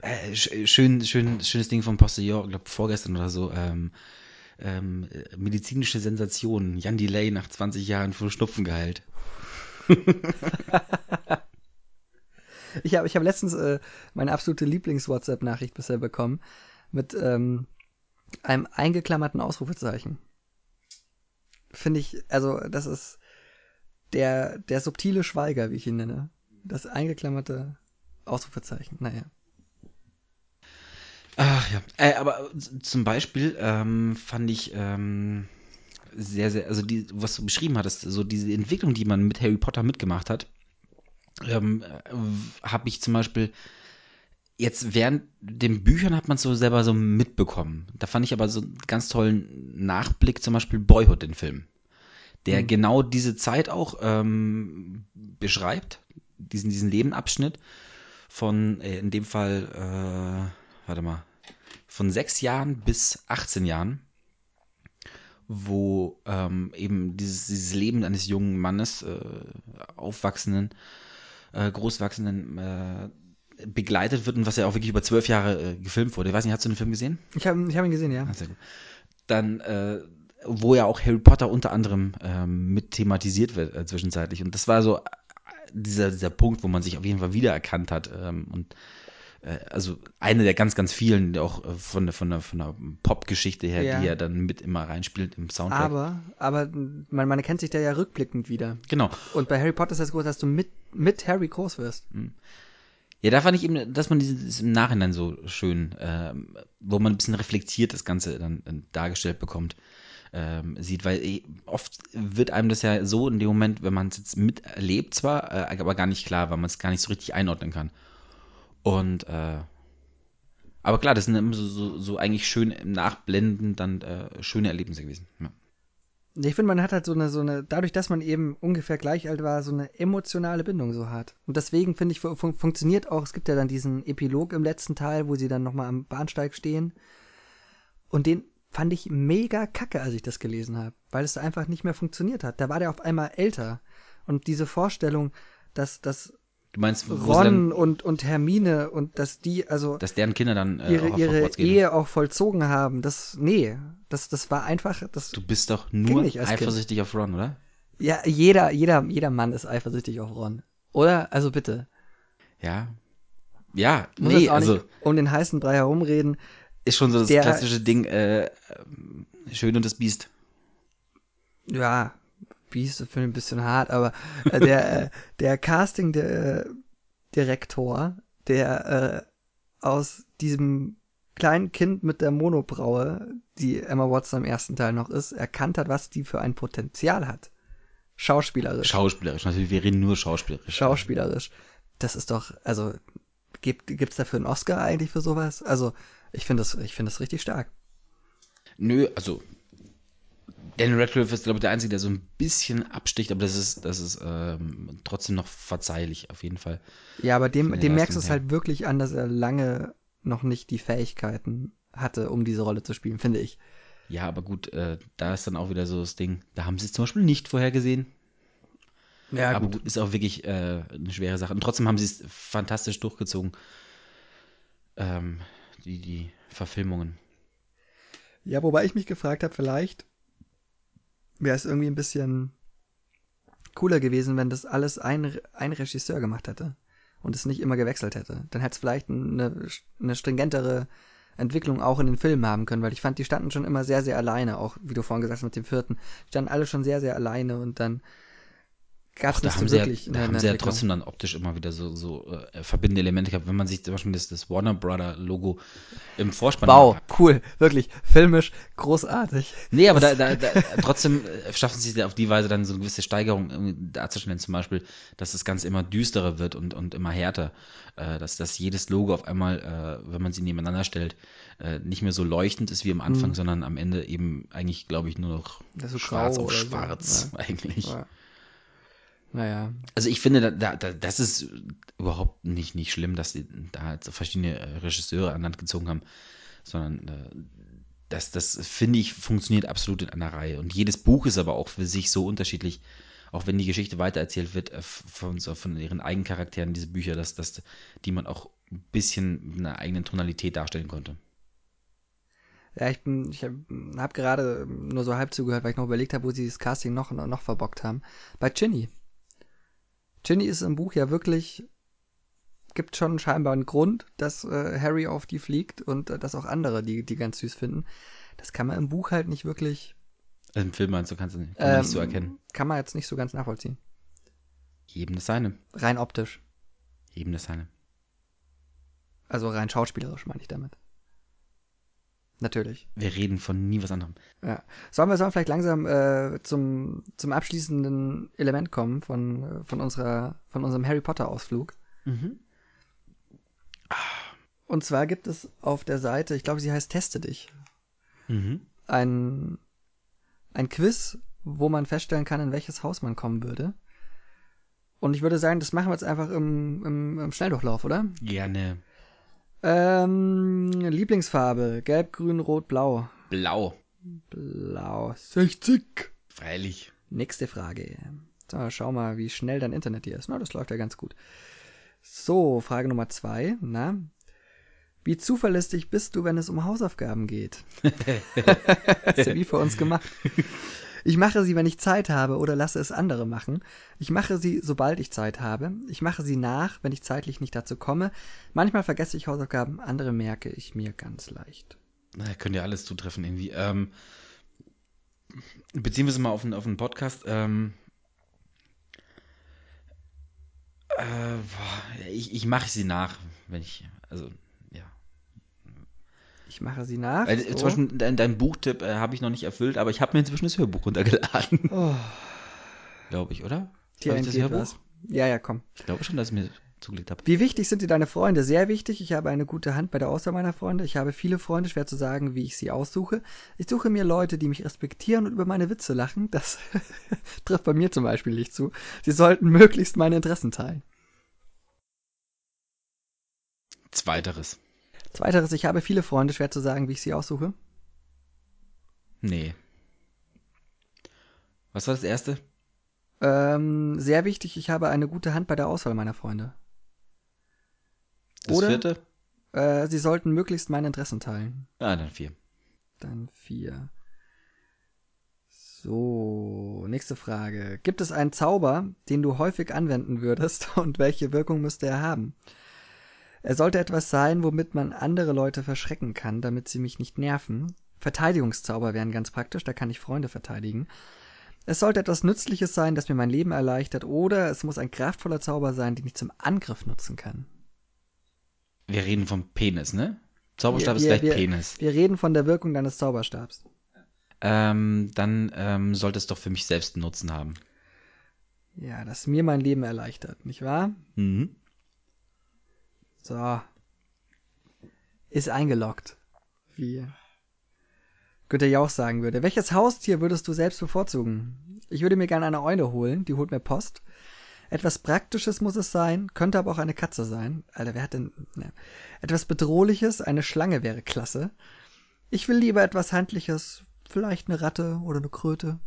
Äh, schön, schön, schönes Ding vom Postillon, ich glaube vorgestern oder so. Ähm, ähm, medizinische Sensation. Jan Delay nach 20 Jahren von Schnupfen geheilt. ich habe ich hab letztens äh, meine absolute Lieblings-WhatsApp-Nachricht bisher bekommen mit ähm, einem eingeklammerten Ausrufezeichen. Finde ich, also das ist der, der subtile Schweiger, wie ich ihn nenne. Das eingeklammerte Ausrufezeichen. Naja. Ach ja, äh, aber zum Beispiel ähm, fand ich ähm, sehr, sehr, also die, was du beschrieben hattest, so diese Entwicklung, die man mit Harry Potter mitgemacht hat, ähm, äh, habe ich zum Beispiel jetzt während den Büchern hat man es so selber so mitbekommen. Da fand ich aber so einen ganz tollen Nachblick, zum Beispiel Boyhood, den Film, der mhm. genau diese Zeit auch ähm, beschreibt, diesen, diesen Lebenabschnitt von, äh, in dem Fall, äh, warte mal, von sechs Jahren bis 18 Jahren, wo ähm, eben dieses, dieses Leben eines jungen Mannes, äh, aufwachsenden, äh, großwachsenden, äh, begleitet wird und was ja auch wirklich über zwölf Jahre äh, gefilmt wurde. Ich weiß nicht, hast du den Film gesehen? Ich habe ich hab ihn gesehen, ja. Ah, sehr gut. Dann, äh, wo ja auch Harry Potter unter anderem ähm, mit thematisiert wird äh, zwischenzeitlich. Und das war so äh, dieser, dieser Punkt, wo man sich auf jeden Fall wiedererkannt hat ähm, und äh, also eine der ganz, ganz vielen, auch äh, von der, von der, von der Pop-Geschichte her, ja. die er dann mit immer reinspielt im Soundtrack. Aber, aber man, man erkennt sich da ja rückblickend wieder. Genau. Und bei Harry Potter ist das groß, dass du mit, mit Harry groß wirst. Mhm. Ja, da fand ich eben, dass man dieses im Nachhinein so schön, ähm, wo man ein bisschen reflektiert das Ganze dann, dann dargestellt bekommt, ähm, sieht, weil eh, oft wird einem das ja so in dem Moment, wenn man es jetzt miterlebt zwar, äh, aber gar nicht klar, weil man es gar nicht so richtig einordnen kann. Und äh, aber klar, das sind immer so, so, so eigentlich schön im Nachblenden dann äh, schöne Erlebnisse gewesen. Ja. Ich finde, man hat halt so eine, so eine, dadurch, dass man eben ungefähr gleich alt war, so eine emotionale Bindung so hat. Und deswegen finde ich, fun funktioniert auch, es gibt ja dann diesen Epilog im letzten Teil, wo sie dann nochmal am Bahnsteig stehen. Und den fand ich mega kacke, als ich das gelesen habe, weil es einfach nicht mehr funktioniert hat. Da war der auf einmal älter. Und diese Vorstellung, dass, dass Du meinst Ron und, und Hermine und dass die, also. Dass deren Kinder dann äh, ihre, ihre Ehe auch vollzogen haben. Das, nee, das, das war einfach, das. Du bist doch nur eifersüchtig kind. auf Ron, oder? Ja, jeder, jeder, jeder Mann ist eifersüchtig auf Ron. Oder? Also bitte. Ja. Ja, Muss nee, also. um den heißen Brei herumreden. Ist schon so das der, klassische Ding, äh, schön und das Biest. Ja, Beast für ein bisschen hart, aber äh, der, äh, der Casting-Direktor, der äh, aus diesem kleinen Kind mit der Monobraue, die Emma Watson im ersten Teil noch ist, erkannt hat, was die für ein Potenzial hat. Schauspielerisch. Schauspielerisch, natürlich, wir reden nur schauspielerisch. Schauspielerisch. Das ist doch, also, gibt, gibt's dafür einen Oscar eigentlich für sowas? Also, ich finde das, ich finde das richtig stark. Nö, also, Daniel Radcliffe ist, glaube ich, der Einzige, der so ein bisschen absticht, aber das ist, das ist ähm, trotzdem noch verzeihlich, auf jeden Fall. Ja, aber dem, dem merkst du es halt wirklich an, dass er lange noch nicht die Fähigkeiten hatte, um diese Rolle zu spielen, finde ich. Ja, aber gut, äh, da ist dann auch wieder so das Ding, da haben sie es zum Beispiel nicht vorhergesehen. Ja, aber gut. ist auch wirklich äh, eine schwere Sache. Und trotzdem haben sie es fantastisch durchgezogen, ähm, die, die Verfilmungen. Ja, wobei ich mich gefragt habe, vielleicht wäre es irgendwie ein bisschen cooler gewesen, wenn das alles ein, ein Regisseur gemacht hätte und es nicht immer gewechselt hätte. Dann hätte es vielleicht eine, eine stringentere Entwicklung auch in den Filmen haben können, weil ich fand, die standen schon immer sehr, sehr alleine, auch wie du vorhin gesagt hast mit dem vierten, die standen alle schon sehr, sehr alleine und dann gab es nicht so wirklich ja, Da haben sie ja trotzdem dann optisch immer wieder so, so äh, verbindende Elemente gehabt. Wenn man sich zum Beispiel das, das Warner Brother Logo im Vorspann Wow, hat. cool, wirklich, filmisch großartig. Nee, aber da, da, da trotzdem äh, schaffen sie auf die Weise dann so eine gewisse Steigerung darzustellen, zum Beispiel, dass das Ganze immer düsterer wird und, und immer härter. Äh, dass, dass jedes Logo auf einmal, äh, wenn man sie nebeneinander stellt, äh, nicht mehr so leuchtend ist wie am Anfang, mhm. sondern am Ende eben eigentlich, glaube ich, nur noch schwarz auf schwarz so. eigentlich. Ja. Naja. Also ich finde, da, da, das ist überhaupt nicht, nicht schlimm, dass die da halt so verschiedene äh, Regisseure an Land gezogen haben, sondern äh, das, das finde ich, funktioniert absolut in einer Reihe. Und jedes Buch ist aber auch für sich so unterschiedlich, auch wenn die Geschichte weitererzählt wird äh, von, so, von ihren eigenen Charakteren, diese Bücher, dass, dass, die man auch ein bisschen mit einer eigenen Tonalität darstellen konnte. Ja, ich bin, ich habe hab gerade nur so halb zugehört, weil ich noch überlegt habe, wo sie das Casting noch, noch verbockt haben. Bei Ginny. Ginny ist im Buch ja wirklich, gibt schon scheinbar einen Grund, dass äh, Harry auf die fliegt und äh, dass auch andere die, die ganz süß finden. Das kann man im Buch halt nicht wirklich. Also Im Film meinst du, kannst du nicht, kann ähm, nicht so erkennen. Kann man jetzt nicht so ganz nachvollziehen. Jedem das seine. Rein optisch. Jedem das seine. Also rein schauspielerisch meine ich damit. Natürlich. Wir reden von nie was anderem. Ja. Sollen wir, sollen wir vielleicht langsam äh, zum, zum abschließenden Element kommen von, von, unserer, von unserem Harry Potter-Ausflug? Mhm. Und zwar gibt es auf der Seite, ich glaube, sie heißt Teste dich, mhm. ein, ein Quiz, wo man feststellen kann, in welches Haus man kommen würde. Und ich würde sagen, das machen wir jetzt einfach im, im, im Schnelldurchlauf, oder? Gerne. Ähm, Lieblingsfarbe, gelb, grün, rot, blau. Blau. Blau. 60. Freilich. Nächste Frage. So, schau mal, wie schnell dein Internet hier ist. Na, das läuft ja ganz gut. So, Frage Nummer zwei. Na, wie zuverlässig bist du, wenn es um Hausaufgaben geht? das ist ja wie für uns gemacht. Ich mache sie, wenn ich Zeit habe oder lasse es andere machen. Ich mache sie, sobald ich Zeit habe. Ich mache sie nach, wenn ich zeitlich nicht dazu komme. Manchmal vergesse ich Hausaufgaben, andere merke ich mir ganz leicht. Na, können ja alles zutreffen irgendwie. Ähm, beziehen wir es mal auf einen, auf einen Podcast. Ähm, äh, ich, ich mache sie nach, wenn ich, also ich mache sie nach. Weil, so. Zum Beispiel dein, dein Buchtipp äh, habe ich noch nicht erfüllt, aber ich habe mir inzwischen das Hörbuch runtergeladen. Oh. Glaube ich, oder? Dir ich das Hörbuch? Was? Ja, ja, komm. Ich glaube schon, dass ich mir zugelegt habe. Wie wichtig sind dir deine Freunde? Sehr wichtig. Ich habe eine gute Hand bei der Auswahl meiner Freunde. Ich habe viele Freunde, schwer zu sagen, wie ich sie aussuche. Ich suche mir Leute, die mich respektieren und über meine Witze lachen. Das trifft bei mir zum Beispiel nicht zu. Sie sollten möglichst meine Interessen teilen. Zweiteres. Zweiteres, ich habe viele Freunde, schwer zu sagen, wie ich sie aussuche. Nee. Was war das erste? Ähm, sehr wichtig, ich habe eine gute Hand bei der Auswahl meiner Freunde. Das Oder, vierte? Äh, sie sollten möglichst meine Interessen teilen. Ah, dann vier. Dann vier. So, nächste Frage. Gibt es einen Zauber, den du häufig anwenden würdest und welche Wirkung müsste er haben? Er sollte etwas sein, womit man andere Leute verschrecken kann, damit sie mich nicht nerven. Verteidigungszauber wären ganz praktisch, da kann ich Freunde verteidigen. Es sollte etwas Nützliches sein, das mir mein Leben erleichtert, oder es muss ein kraftvoller Zauber sein, den ich zum Angriff nutzen kann. Wir reden vom Penis, ne? Zauberstab wir, ist gleich wir, Penis. Wir reden von der Wirkung deines Zauberstabs. Ähm, dann ähm, sollte es doch für mich selbst einen Nutzen haben. Ja, das mir mein Leben erleichtert, nicht wahr? Mhm. So. Ist eingeloggt. Wie Günther Jauch sagen würde. Welches Haustier würdest du selbst bevorzugen? Ich würde mir gerne eine Eule holen, die holt mir Post. Etwas Praktisches muss es sein, könnte aber auch eine Katze sein. Alter, wer hat denn. Ne. Etwas Bedrohliches, eine Schlange wäre klasse. Ich will lieber etwas Handliches, vielleicht eine Ratte oder eine Kröte.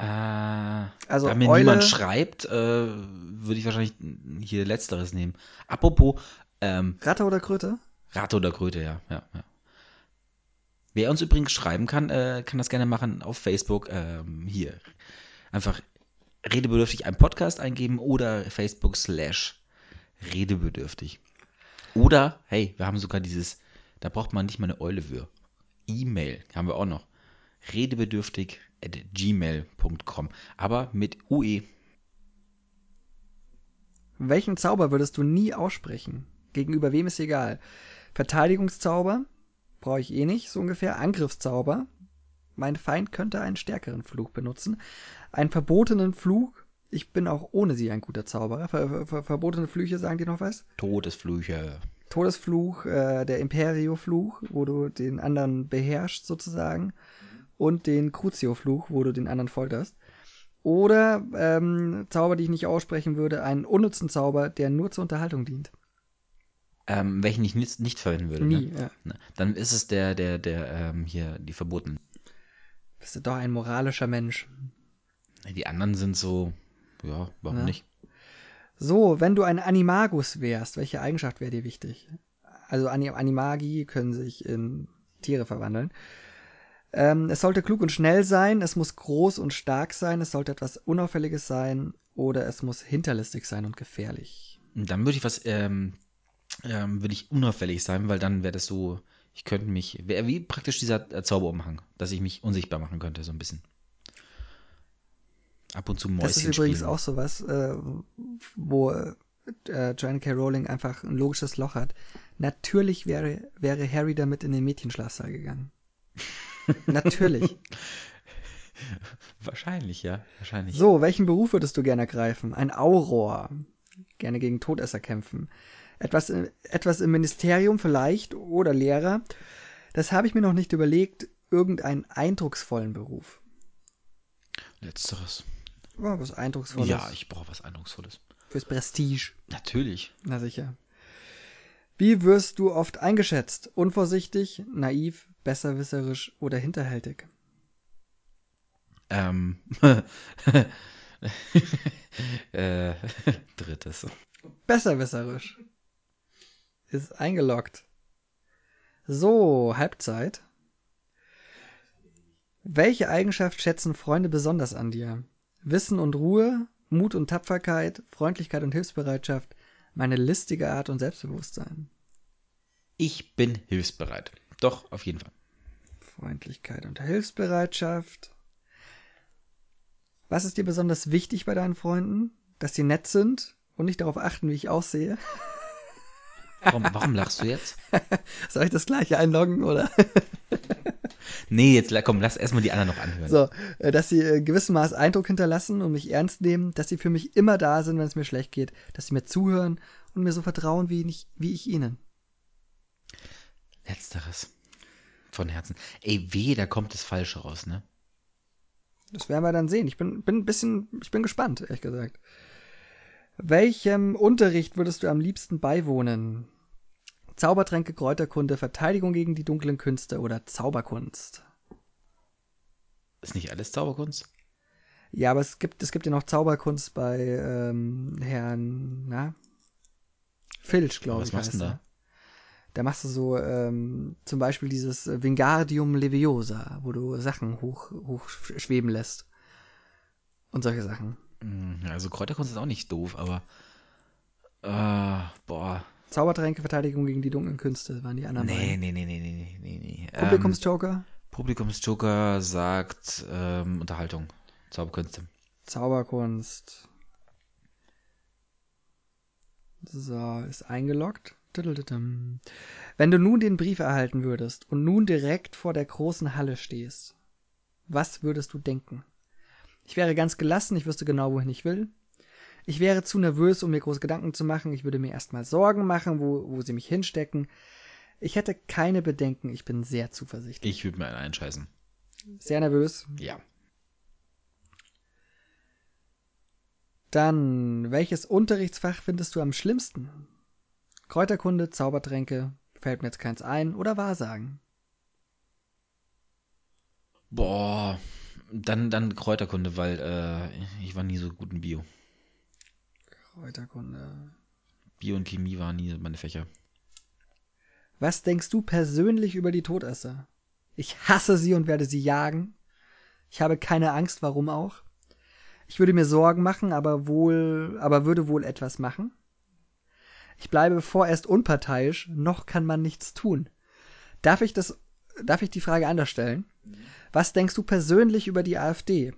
Äh, also da mir Eule, niemand schreibt, äh, würde ich wahrscheinlich hier letzteres nehmen. Apropos, ähm, Ratte oder Kröte? Ratte oder Kröte, ja, ja, ja. Wer uns übrigens schreiben kann, äh, kann das gerne machen auf Facebook. Ähm, hier. Einfach redebedürftig einen Podcast eingeben oder Facebook slash redebedürftig. Oder, hey, wir haben sogar dieses, da braucht man nicht mal eine Eule für. E-Mail haben wir auch noch. Redebedürftig gmail.com. Aber mit UE. Welchen Zauber würdest du nie aussprechen? Gegenüber wem ist egal. Verteidigungszauber? Brauche ich eh nicht, so ungefähr. Angriffszauber? Mein Feind könnte einen stärkeren Fluch benutzen. Einen verbotenen Fluch? Ich bin auch ohne sie ein guter Zauberer. Ver ver verbotene Flüche, sagen die noch was? Todesflüche. Todesfluch, äh, der Imperio-Fluch, wo du den anderen beherrschst sozusagen. Und den Crucio-Fluch, wo du den anderen folterst. Oder ähm, Zauber, die ich nicht aussprechen würde, einen unnützen Zauber, der nur zur Unterhaltung dient. Ähm, welchen ich nicht, nicht verwenden würde. Nie, ne? ja. Na, Dann ist es der, der, der, ähm, hier, die verbotenen. Bist du doch ein moralischer Mensch. Die anderen sind so, ja, warum Ja. nicht? So, wenn du ein Animagus wärst, welche Eigenschaft wäre dir wichtig? Also Ani- Animagi können sich in Tiere verwandeln. Ähm, es sollte klug und schnell sein, es muss groß und stark sein, es sollte etwas Unauffälliges sein oder es muss hinterlistig sein und gefährlich. Und Dann würde ich was, ähm, ähm, würde ich unauffällig sein, weil dann wäre das so, ich könnte mich, wäre wie praktisch dieser äh, Zauberumhang, dass ich mich unsichtbar machen könnte, so ein bisschen. Ab und zu Mäuschen Das ist übrigens spielen. auch sowas, äh, wo äh, Joanne K. Rowling einfach ein logisches Loch hat. Natürlich wäre, wäre Harry damit in den Mädchenschlafsaal gegangen. Natürlich. Wahrscheinlich, ja, wahrscheinlich. So, welchen Beruf würdest du gerne ergreifen? Ein Auror. Gerne gegen Todesser kämpfen. Etwas, äh, etwas im Ministerium vielleicht oder Lehrer. Das habe ich mir noch nicht überlegt. Irgendeinen eindrucksvollen Beruf. Letzteres. Oh, was Eindrucksvolles. Ja, ich brauche was Eindrucksvolles. Fürs Prestige. Natürlich. Na sicher. Wie wirst du oft eingeschätzt? Unvorsichtig, naiv, besserwisserisch oder hinterhältig? Ähm. äh, drittes. Besserwisserisch. Ist eingeloggt. So, Halbzeit. Welche Eigenschaft schätzen Freunde besonders an dir? Wissen und Ruhe, Mut und Tapferkeit, Freundlichkeit und Hilfsbereitschaft, meine listige Art und Selbstbewusstsein. Ich bin hilfsbereit. Doch, auf jeden Fall. Freundlichkeit und Hilfsbereitschaft. Was ist dir besonders wichtig bei deinen Freunden? Dass sie nett sind und nicht darauf achten, wie ich aussehe? Warum, warum lachst du jetzt? Soll ich das gleiche einloggen oder? Nee, jetzt komm, lass erstmal die anderen noch anhören. So, äh, dass sie äh, gewissem Maß Eindruck hinterlassen und mich ernst nehmen, dass sie für mich immer da sind, wenn es mir schlecht geht, dass sie mir zuhören und mir so vertrauen, wie ich, wie ich ihnen. Letzteres. Von Herzen. Ey, weh, da kommt das Falsche raus, ne? Das werden wir dann sehen. Ich bin, bin ein bisschen, ich bin gespannt, ehrlich gesagt. Welchem Unterricht würdest du am liebsten beiwohnen? Zaubertränke, Kräuterkunde, Verteidigung gegen die dunklen Künste oder Zauberkunst? Ist nicht alles Zauberkunst? Ja, aber es gibt, es gibt ja noch Zauberkunst bei ähm, Herrn, na? Filch, glaube Was ich. machst du da? Da machst du so ähm, zum Beispiel dieses Wingardium Leviosa, wo du Sachen hoch, hoch sch- schweben lässt. Und solche Sachen. Hm, Also Kräuterkunst ist auch nicht doof, aber. Äh, boah. Zaubertränke, Verteidigung gegen die dunklen Künste waren die anderen Nee, beiden. nee, nee, nee, nee, nee, nee, nee. Ähm, Publikumsjoker, Publikumsjoker sagt ähm, Unterhaltung. Zauberkünste. Zauberkunst. So, ist eingeloggt. Wenn du nun den Brief erhalten würdest und nun direkt vor der großen Halle stehst, was würdest du denken? Ich wäre ganz gelassen, ich wüsste genau, wohin ich will. Ich wäre zu nervös, um mir große Gedanken zu machen. Ich würde mir erstmal Sorgen machen, wo, wo sie mich hinstecken. Ich hätte keine Bedenken, ich bin sehr zuversichtlich. Ich würde mir einen einscheißen. Sehr nervös. Ja. Dann, welches Unterrichtsfach findest du am schlimmsten? Kräuterkunde, Zaubertränke, fällt mir jetzt keins ein, oder Wahrsagen? Boah. Dann, dann Kräuterkunde, weil äh, ich war nie so gut in Bio. Kräuterkunde. Bio und Chemie waren nie meine Fächer. Was denkst du persönlich über die Todesser? Ich hasse sie und werde sie jagen. Ich habe keine Angst, warum auch. Ich würde mir Sorgen machen, aber wohl, aber würde wohl etwas machen. Ich bleibe vorerst unparteiisch, noch kann man nichts tun. Darf ich das, darf ich die Frage anders stellen? Was denkst du persönlich über die AfD?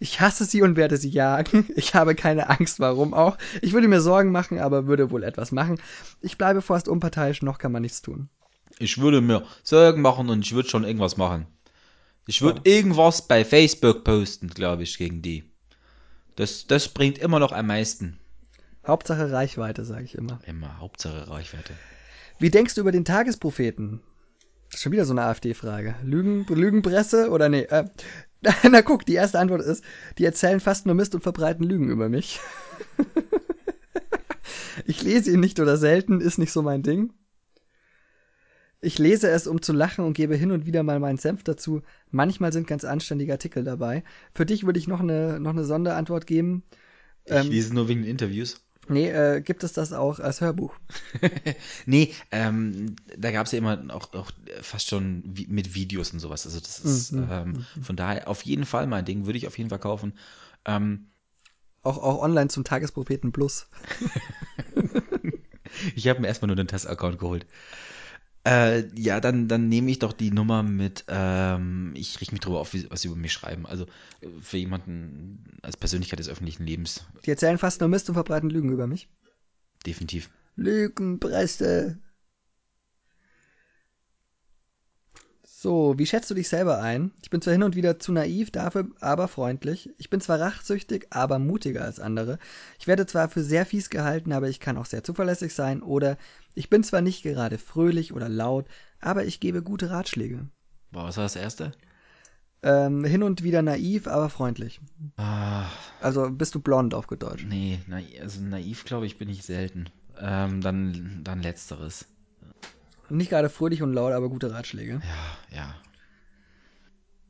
Ich hasse sie und werde sie jagen. Ich habe keine Angst, warum auch. Ich würde mir Sorgen machen, aber würde wohl etwas machen. Ich bleibe vorerst unparteiisch, noch kann man nichts tun. Ich würde mir Sorgen machen und ich würde schon irgendwas machen. Ich würde ja. irgendwas bei Facebook posten, glaube ich, gegen die. Das, das bringt immer noch am meisten. Hauptsache Reichweite, sage ich immer. Immer, Hauptsache Reichweite. Wie denkst du über den Tagespropheten? Das ist schon wieder so eine AfD-Frage. Lügen, Lügenpresse oder nee? Äh, na guck, die erste Antwort ist, die erzählen fast nur Mist und verbreiten Lügen über mich. ich lese ihn nicht oder selten, ist nicht so mein Ding. Ich lese es, um zu lachen und gebe hin und wieder mal meinen Senf dazu. Manchmal sind ganz anständige Artikel dabei. Für dich würde ich noch eine, noch eine Sonderantwort geben. Ich ähm, lese nur wegen den Interviews. Nee, äh, gibt es das auch als Hörbuch? nee, ähm, da gab es ja immer auch, auch fast schon wie, mit Videos und sowas. Also das ist mhm. ähm, mhm. von daher auf jeden Fall mein Ding, würde ich auf jeden Fall kaufen. Ähm, auch, auch online zum Tagespropheten Plus. ich habe mir erstmal nur den Test-Account geholt. Äh, ja, dann, dann nehme ich doch die Nummer mit, ähm, ich richte mich drüber auf, was sie über mich schreiben. Also äh, für jemanden als Persönlichkeit des öffentlichen Lebens. Die erzählen fast nur Mist und verbreiten Lügen über mich. Definitiv. Lügenpresse. So, wie schätzt du dich selber ein? Ich bin zwar hin und wieder zu naiv, dafür aber freundlich. Ich bin zwar rachsüchtig, aber mutiger als andere. Ich werde zwar für sehr fies gehalten, aber ich kann auch sehr zuverlässig sein. Oder ich bin zwar nicht gerade fröhlich oder laut, aber ich gebe gute Ratschläge. Boah, was war das erste? Ähm, hin und wieder naiv, aber freundlich. Ah. Also bist du blond auf Deutsch? Nee, naiv, also naiv glaube ich bin ich selten. Ähm, dann, dann letzteres. Nicht gerade fröhlich und laut, aber gute Ratschläge. Ja, ja.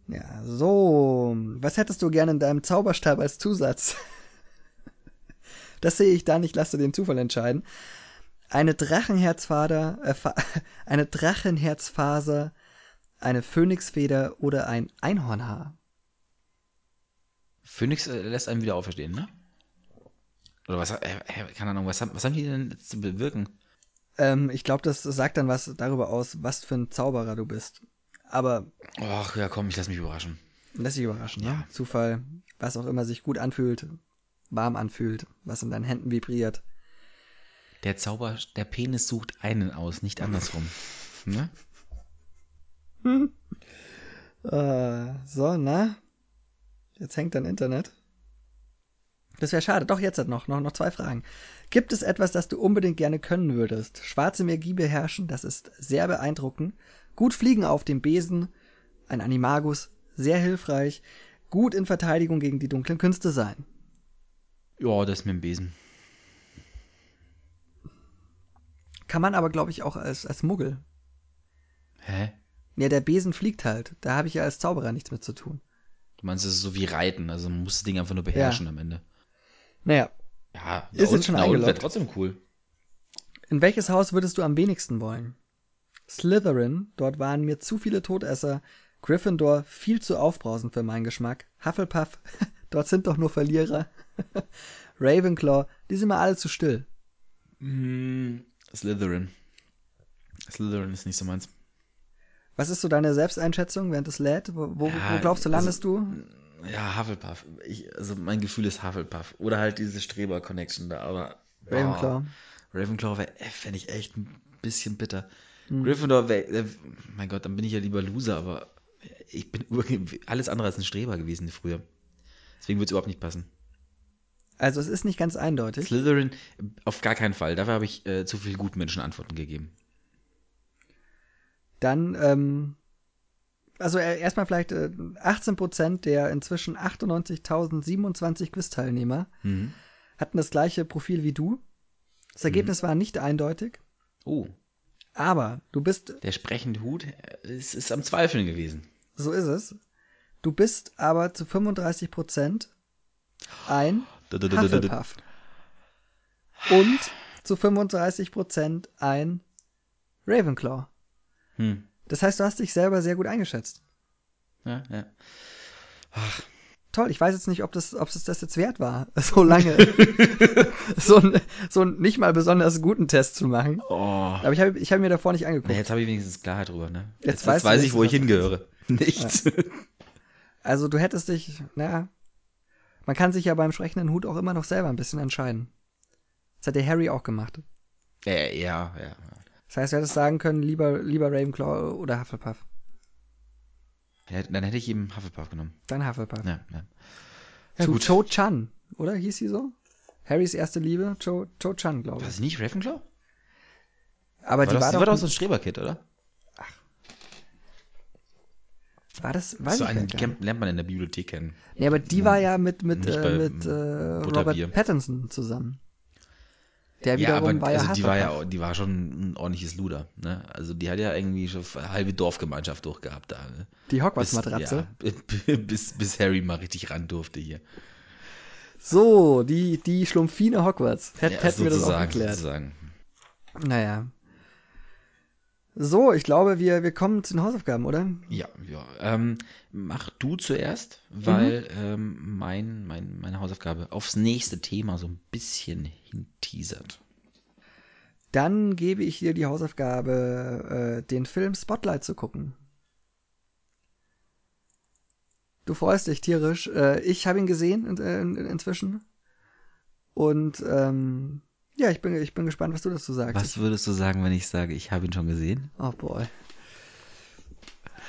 Ja, so. Was hättest du gerne in deinem Zauberstab als Zusatz? das sehe ich da nicht, lass dir den Zufall entscheiden. Eine Drachenherzfader, äh, eine Drachenherzfaser, eine Phönixfeder oder ein Einhornhaar. Phönix äh, lässt einen wieder auferstehen, ne? Oder was, äh, keine Ahnung, was, was haben die denn zu bewirken? Ähm, ich glaube, das sagt dann was darüber aus, was für ein Zauberer du bist. Aber. Ach ja, komm, ich lass mich überraschen. Lass dich überraschen, ne? ja. ne? Zufall, was auch immer sich gut anfühlt, warm anfühlt, was in deinen Händen vibriert. Der Zauber, der Penis sucht einen aus, nicht andersrum. ne? Hm. Äh, so, na? Jetzt hängt dein Internet. Das wäre schade. Doch, jetzt hat noch, noch, noch zwei Fragen. Gibt es etwas, das du unbedingt gerne können würdest? Schwarze Magie beherrschen, das ist sehr beeindruckend. Gut fliegen auf dem Besen, ein Animagus, sehr hilfreich. Gut in Verteidigung gegen die dunklen Künste sein. Ja, das mit dem Besen. Kann man aber, glaube ich, auch als, als Muggel. Hä? Ja, der Besen fliegt halt. Da habe ich ja als Zauberer nichts mit zu tun. Du meinst, es ist so wie Reiten, also man muss das Ding einfach nur beherrschen ja. am Ende. Naja, ja, ist jetzt schon eingeloggt. wäre trotzdem cool. In welches Haus würdest du am wenigsten wollen? Slytherin, dort waren mir zu viele Todesser. Gryffindor, viel zu aufbrausend für meinen Geschmack. Hufflepuff, dort sind doch nur Verlierer. Ravenclaw, die sind mir alle zu still. Mm, Slytherin. Slytherin ist nicht so meins. Was ist so deine Selbsteinschätzung während es lädt? Wo, wo, ja, wo glaubst du, landest also, du? Ja, Hufflepuff. Ich, also mein Gefühl ist Hufflepuff. Oder halt diese Streber-Connection da, aber. Ravenclaw. Oh, Ravenclaw fände ich echt ein bisschen bitter. Hm. Gryffindor wäre, äh, mein Gott, dann bin ich ja lieber Loser, aber ich bin alles andere als ein Streber gewesen früher. Deswegen würde es überhaupt nicht passen. Also es ist nicht ganz eindeutig. Slytherin auf gar keinen Fall. Dafür habe ich äh, zu viel Gutmenschen Antworten gegeben. Dann ähm, also äh, erstmal vielleicht äh, 18% der inzwischen 98.027 Quiz-Teilnehmer mhm. hatten das gleiche Profil wie du. Das Ergebnis mhm. war nicht eindeutig. Oh. Aber du bist. Der sprechende Hut ist, ist am Zweifeln gewesen. So ist es. Du bist aber zu 35% ein Hufflepuff. Und zu 35% ein Ravenclaw. Hm. Das heißt, du hast dich selber sehr gut eingeschätzt. Ja, ja. Ach, Toll, ich weiß jetzt nicht, ob das, ob es das jetzt wert war, so lange so, ein, so einen nicht mal besonders guten Test zu machen. oh. Aber ich habe ich hab mir davor nicht angeguckt. Na, jetzt habe ich wenigstens Klarheit drüber, ne? Jetzt Jetzt, jetzt, weißt du weiß ich, wo ich hingehöre. Nichts. Also du hättest dich, naja, man kann sich ja beim sprechenden Hut auch immer noch selber ein bisschen entscheiden. Das hat der Harry auch gemacht. äh, ja, ja. Das heißt, du hättest sagen können, lieber, lieber Ravenclaw oder Hufflepuff. ja. Dann hätte ich ihm Hufflepuff genommen. Dann Hufflepuff. Ja, ja. Ja, Zu gut. Cho Chan, oder? Hieß sie so? Harrys erste Liebe, Cho, Cho Chan, glaube War ich. sie nicht Ravenclaw? Aber War die das, war doch, war doch so ein Streberkid, oder? war das, weiß so ich einen kennt- lernt man in der Bibliothek kennen. Nee, aber die war ja mit, mit, äh, mit äh. Robert Pattinson zusammen. Der Ja, wiederum aber war ja also die war ja, die war schon ein ordentliches Luder. Ne? Also die hat ja irgendwie schon eine halbe Dorfgemeinschaft durchgehabt da. Ne? Die Hogwarts-Matratze. ja, bis, bis Harry mal richtig ran durfte hier. So, die, die Schlumpfine Hogwarts. Hät, Ja, hätten wir das auch geklärt. sozusagen. Naja. So, ich glaube, wir, wir kommen zu den Hausaufgaben, oder? Ja, ja. Ähm, mach du zuerst, Mhm. weil ähm, mein, mein, meine Hausaufgabe aufs nächste Thema so ein bisschen hinteasert. Dann gebe ich dir die Hausaufgabe, äh, den Film Spotlight zu gucken. Du freust dich tierisch. Äh, ich habe ihn gesehen in, in, inzwischen. Und ähm, ja, ich bin, ich bin gespannt, was du dazu sagst. Was würdest du sagen, wenn ich sage, ich habe ihn schon gesehen? Oh boy.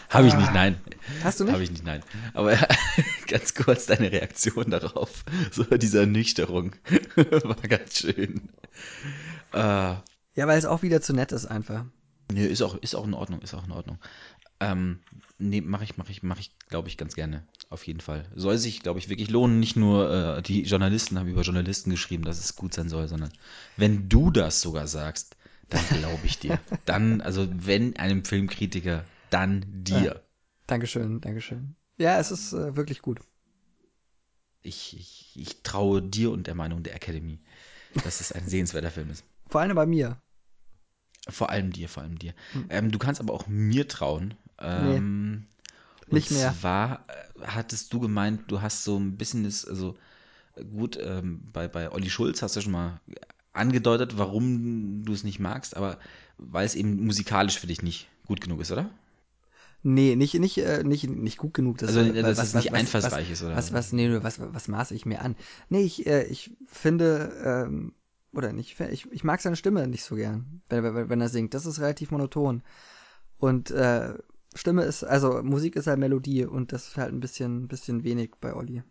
Habe ich nicht, nein. Hast du nicht? Habe ich nicht, nein. Aber ganz kurz deine Reaktion darauf, so diese Ernüchterung, war ganz schön. Äh, Ja, weil es auch wieder zu nett ist einfach. nee, ist auch, ist auch in Ordnung, ist auch in Ordnung. Ähm, nee, mache ich, mache ich, mache ich, glaube ich, ganz gerne. Auf jeden Fall. Soll sich, glaube ich, wirklich lohnen. Nicht nur äh, die Journalisten haben über Journalisten geschrieben, dass es gut sein soll, sondern wenn du das sogar sagst, dann glaube ich dir. Dann, also wenn einem Filmkritiker, dann dir. Dankeschön, Dankeschön. Ja, es ist äh, wirklich gut. Ich, ich, ich traue dir und der Meinung der Academy, dass es ein sehenswerter Film ist. Vor allem bei mir. Vor allem dir, vor allem dir. Ähm, du kannst aber auch mir trauen. Ähm, Nicht und mehr. zwar äh, hattest du gemeint, du hast so ein bisschen das, also äh, gut, ähm, bei, bei Olli Schulz hast du schon mal angedeutet, warum du es nicht magst, aber weil es eben musikalisch für dich nicht gut genug ist, oder? Nee, nicht, nicht, äh, nicht, nicht gut genug. Das, Also, dass es nicht einfallsreich was, ist, oder? Was, was, nee, was, was maße ich mir an? Nee, ich, äh, ich finde, ähm, oder nicht, ich, ich mag seine Stimme nicht so gern, wenn, wenn, wenn er singt. Das ist relativ monoton. Und äh, Stimme ist, also Musik ist halt Melodie und das ist halt ein bisschen, bisschen wenig bei Olli.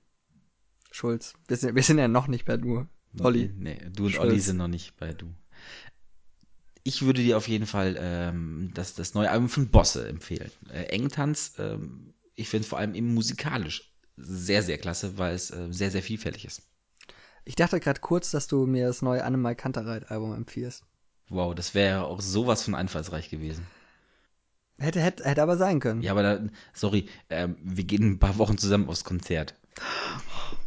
Schulz. Wir sind, wir sind ja noch nicht bei du. Olli. Nee, du und Schulz. Olli sind noch nicht bei du. Ich würde dir auf jeden Fall ähm, das, das neue Album von Bosse empfehlen. Äh, Engtanz, ähm, ich finde vor allem eben musikalisch sehr, sehr klasse, weil es äh, sehr, sehr vielfältig ist. Ich dachte gerade kurz, dass du mir das neue Annemal Kantereit-Album empfiehlst. Wow, das wäre auch sowas von einfallsreich gewesen. Hätte, hätte, hätte aber sein können. Ja, aber da, sorry, ähm, wir gehen ein paar Wochen zusammen aufs Konzert.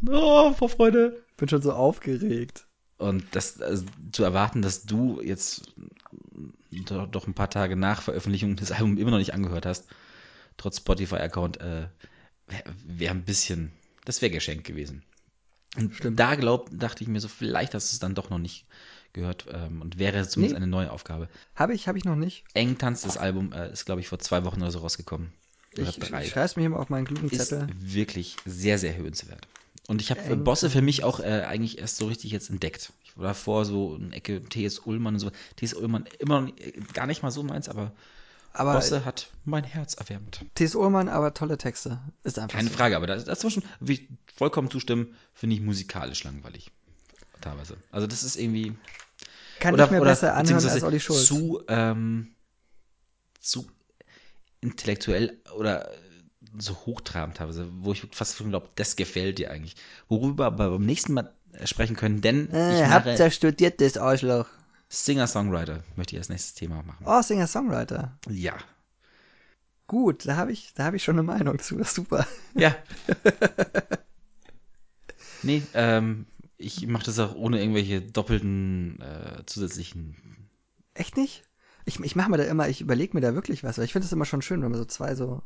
Oh, vor Freude. Bin schon so aufgeregt. Und das also, zu erwarten, dass du jetzt doch, doch ein paar Tage nach Veröffentlichung des Albums immer noch nicht angehört hast, trotz Spotify-Account, äh, wäre wär ein bisschen, das wäre geschenkt gewesen. Und Stimmt. da glaub, dachte ich mir so, vielleicht hast du es dann doch noch nicht gehört ähm, und wäre zumindest Nee. eine neue Aufgabe. Habe ich, habe ich noch nicht. Eng Tanz, das Album, äh, ist, glaube ich, vor zwei Wochen oder so rausgekommen. Oder Ich, drei. ich schreibe mir mal auf meinen klugen ist wirklich sehr, sehr hörenswert. Und ich habe Eng Bosse für mich auch äh, eigentlich erst so richtig jetzt entdeckt. Ich war davor so in Ecke T.S. Ullmann und so. T.S. Ullmann immer noch äh, gar nicht mal so meins, aber, Aber Bosse hat mein Herz erwärmt. T.S. Ullmann, aber tolle Texte. Ist einfach Keine so. Frage, aber das, das war schon, vollkommen zustimmen, finde ich musikalisch langweilig. Teilweise. Also das ist irgendwie. Kann ich mir besser anhören als Olli Schulz. Zu, ähm, zu intellektuell oder so hochtrabend teilweise, wo ich fast schon glaube, das gefällt dir eigentlich. Worüber aber beim nächsten Mal sprechen können, denn Äh, ich habt ihr studiert, das Arschloch. Singer-Songwriter, möchte ich als nächstes Thema machen. Oh, Singer-Songwriter. Ja. Gut, da habe ich, da habe ich schon eine Meinung zu. Das ist super. Ja. nee, ähm, ich mache das auch ohne irgendwelche doppelten äh, zusätzlichen Echt nicht? Ich, ich mache mir da immer, ich überlege mir da wirklich was, weil ich finde es immer schon schön, wenn man so zwei so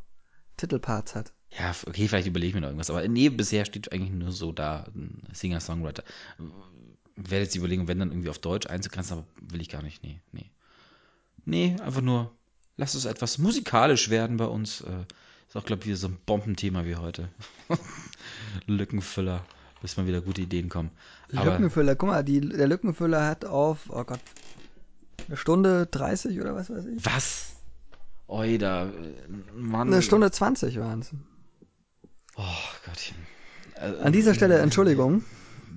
Titelparts hat. Ja, okay, vielleicht überlege ich mir noch irgendwas. Aber nee, bisher steht eigentlich nur so da, ein Singer-Songwriter. Werde jetzt überlegen, wenn dann irgendwie auf Deutsch einzugrenzen, aber will ich gar nicht. Nee, nee. Nee, einfach nur, lass es etwas musikalisch werden bei uns. Äh, ist auch, glaube ich, wieder so ein Bombenthema wie heute. Lückenfüller, bis mal wieder gute Ideen kommen. Aber Lückenfüller, guck mal, die, der Lückenfüller hat auf, oh Gott, eine Stunde 30 oder was weiß ich? was? Oida, Mann. Eine Stunde 20 waren es. Oh Gottchen. Äh, An dieser Stelle, Entschuldigung.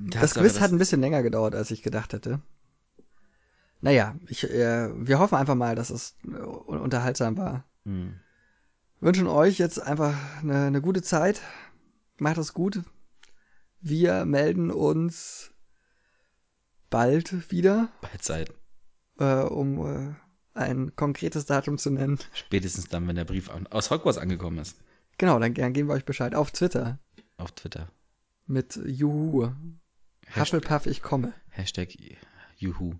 Das Tatsache, Quiz dass- hat ein bisschen länger gedauert, als ich gedacht hätte. Naja, ich, äh, wir hoffen einfach mal, dass es äh, un- unterhaltsam war. Hm. Wünschen euch jetzt einfach eine, eine gute Zeit. Macht es gut. Wir melden uns bald wieder, Bei Zeit. äh, um äh, ein konkretes Datum zu nennen. Spätestens dann, wenn der Brief aus Hogwarts angekommen ist. Genau, dann, dann geben wir euch Bescheid auf Twitter Auf Twitter. mit Juhu. Hashtag, Hufflepuff, ich komme. Hashtag Juhu.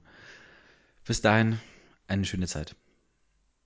Bis dahin, eine schöne Zeit.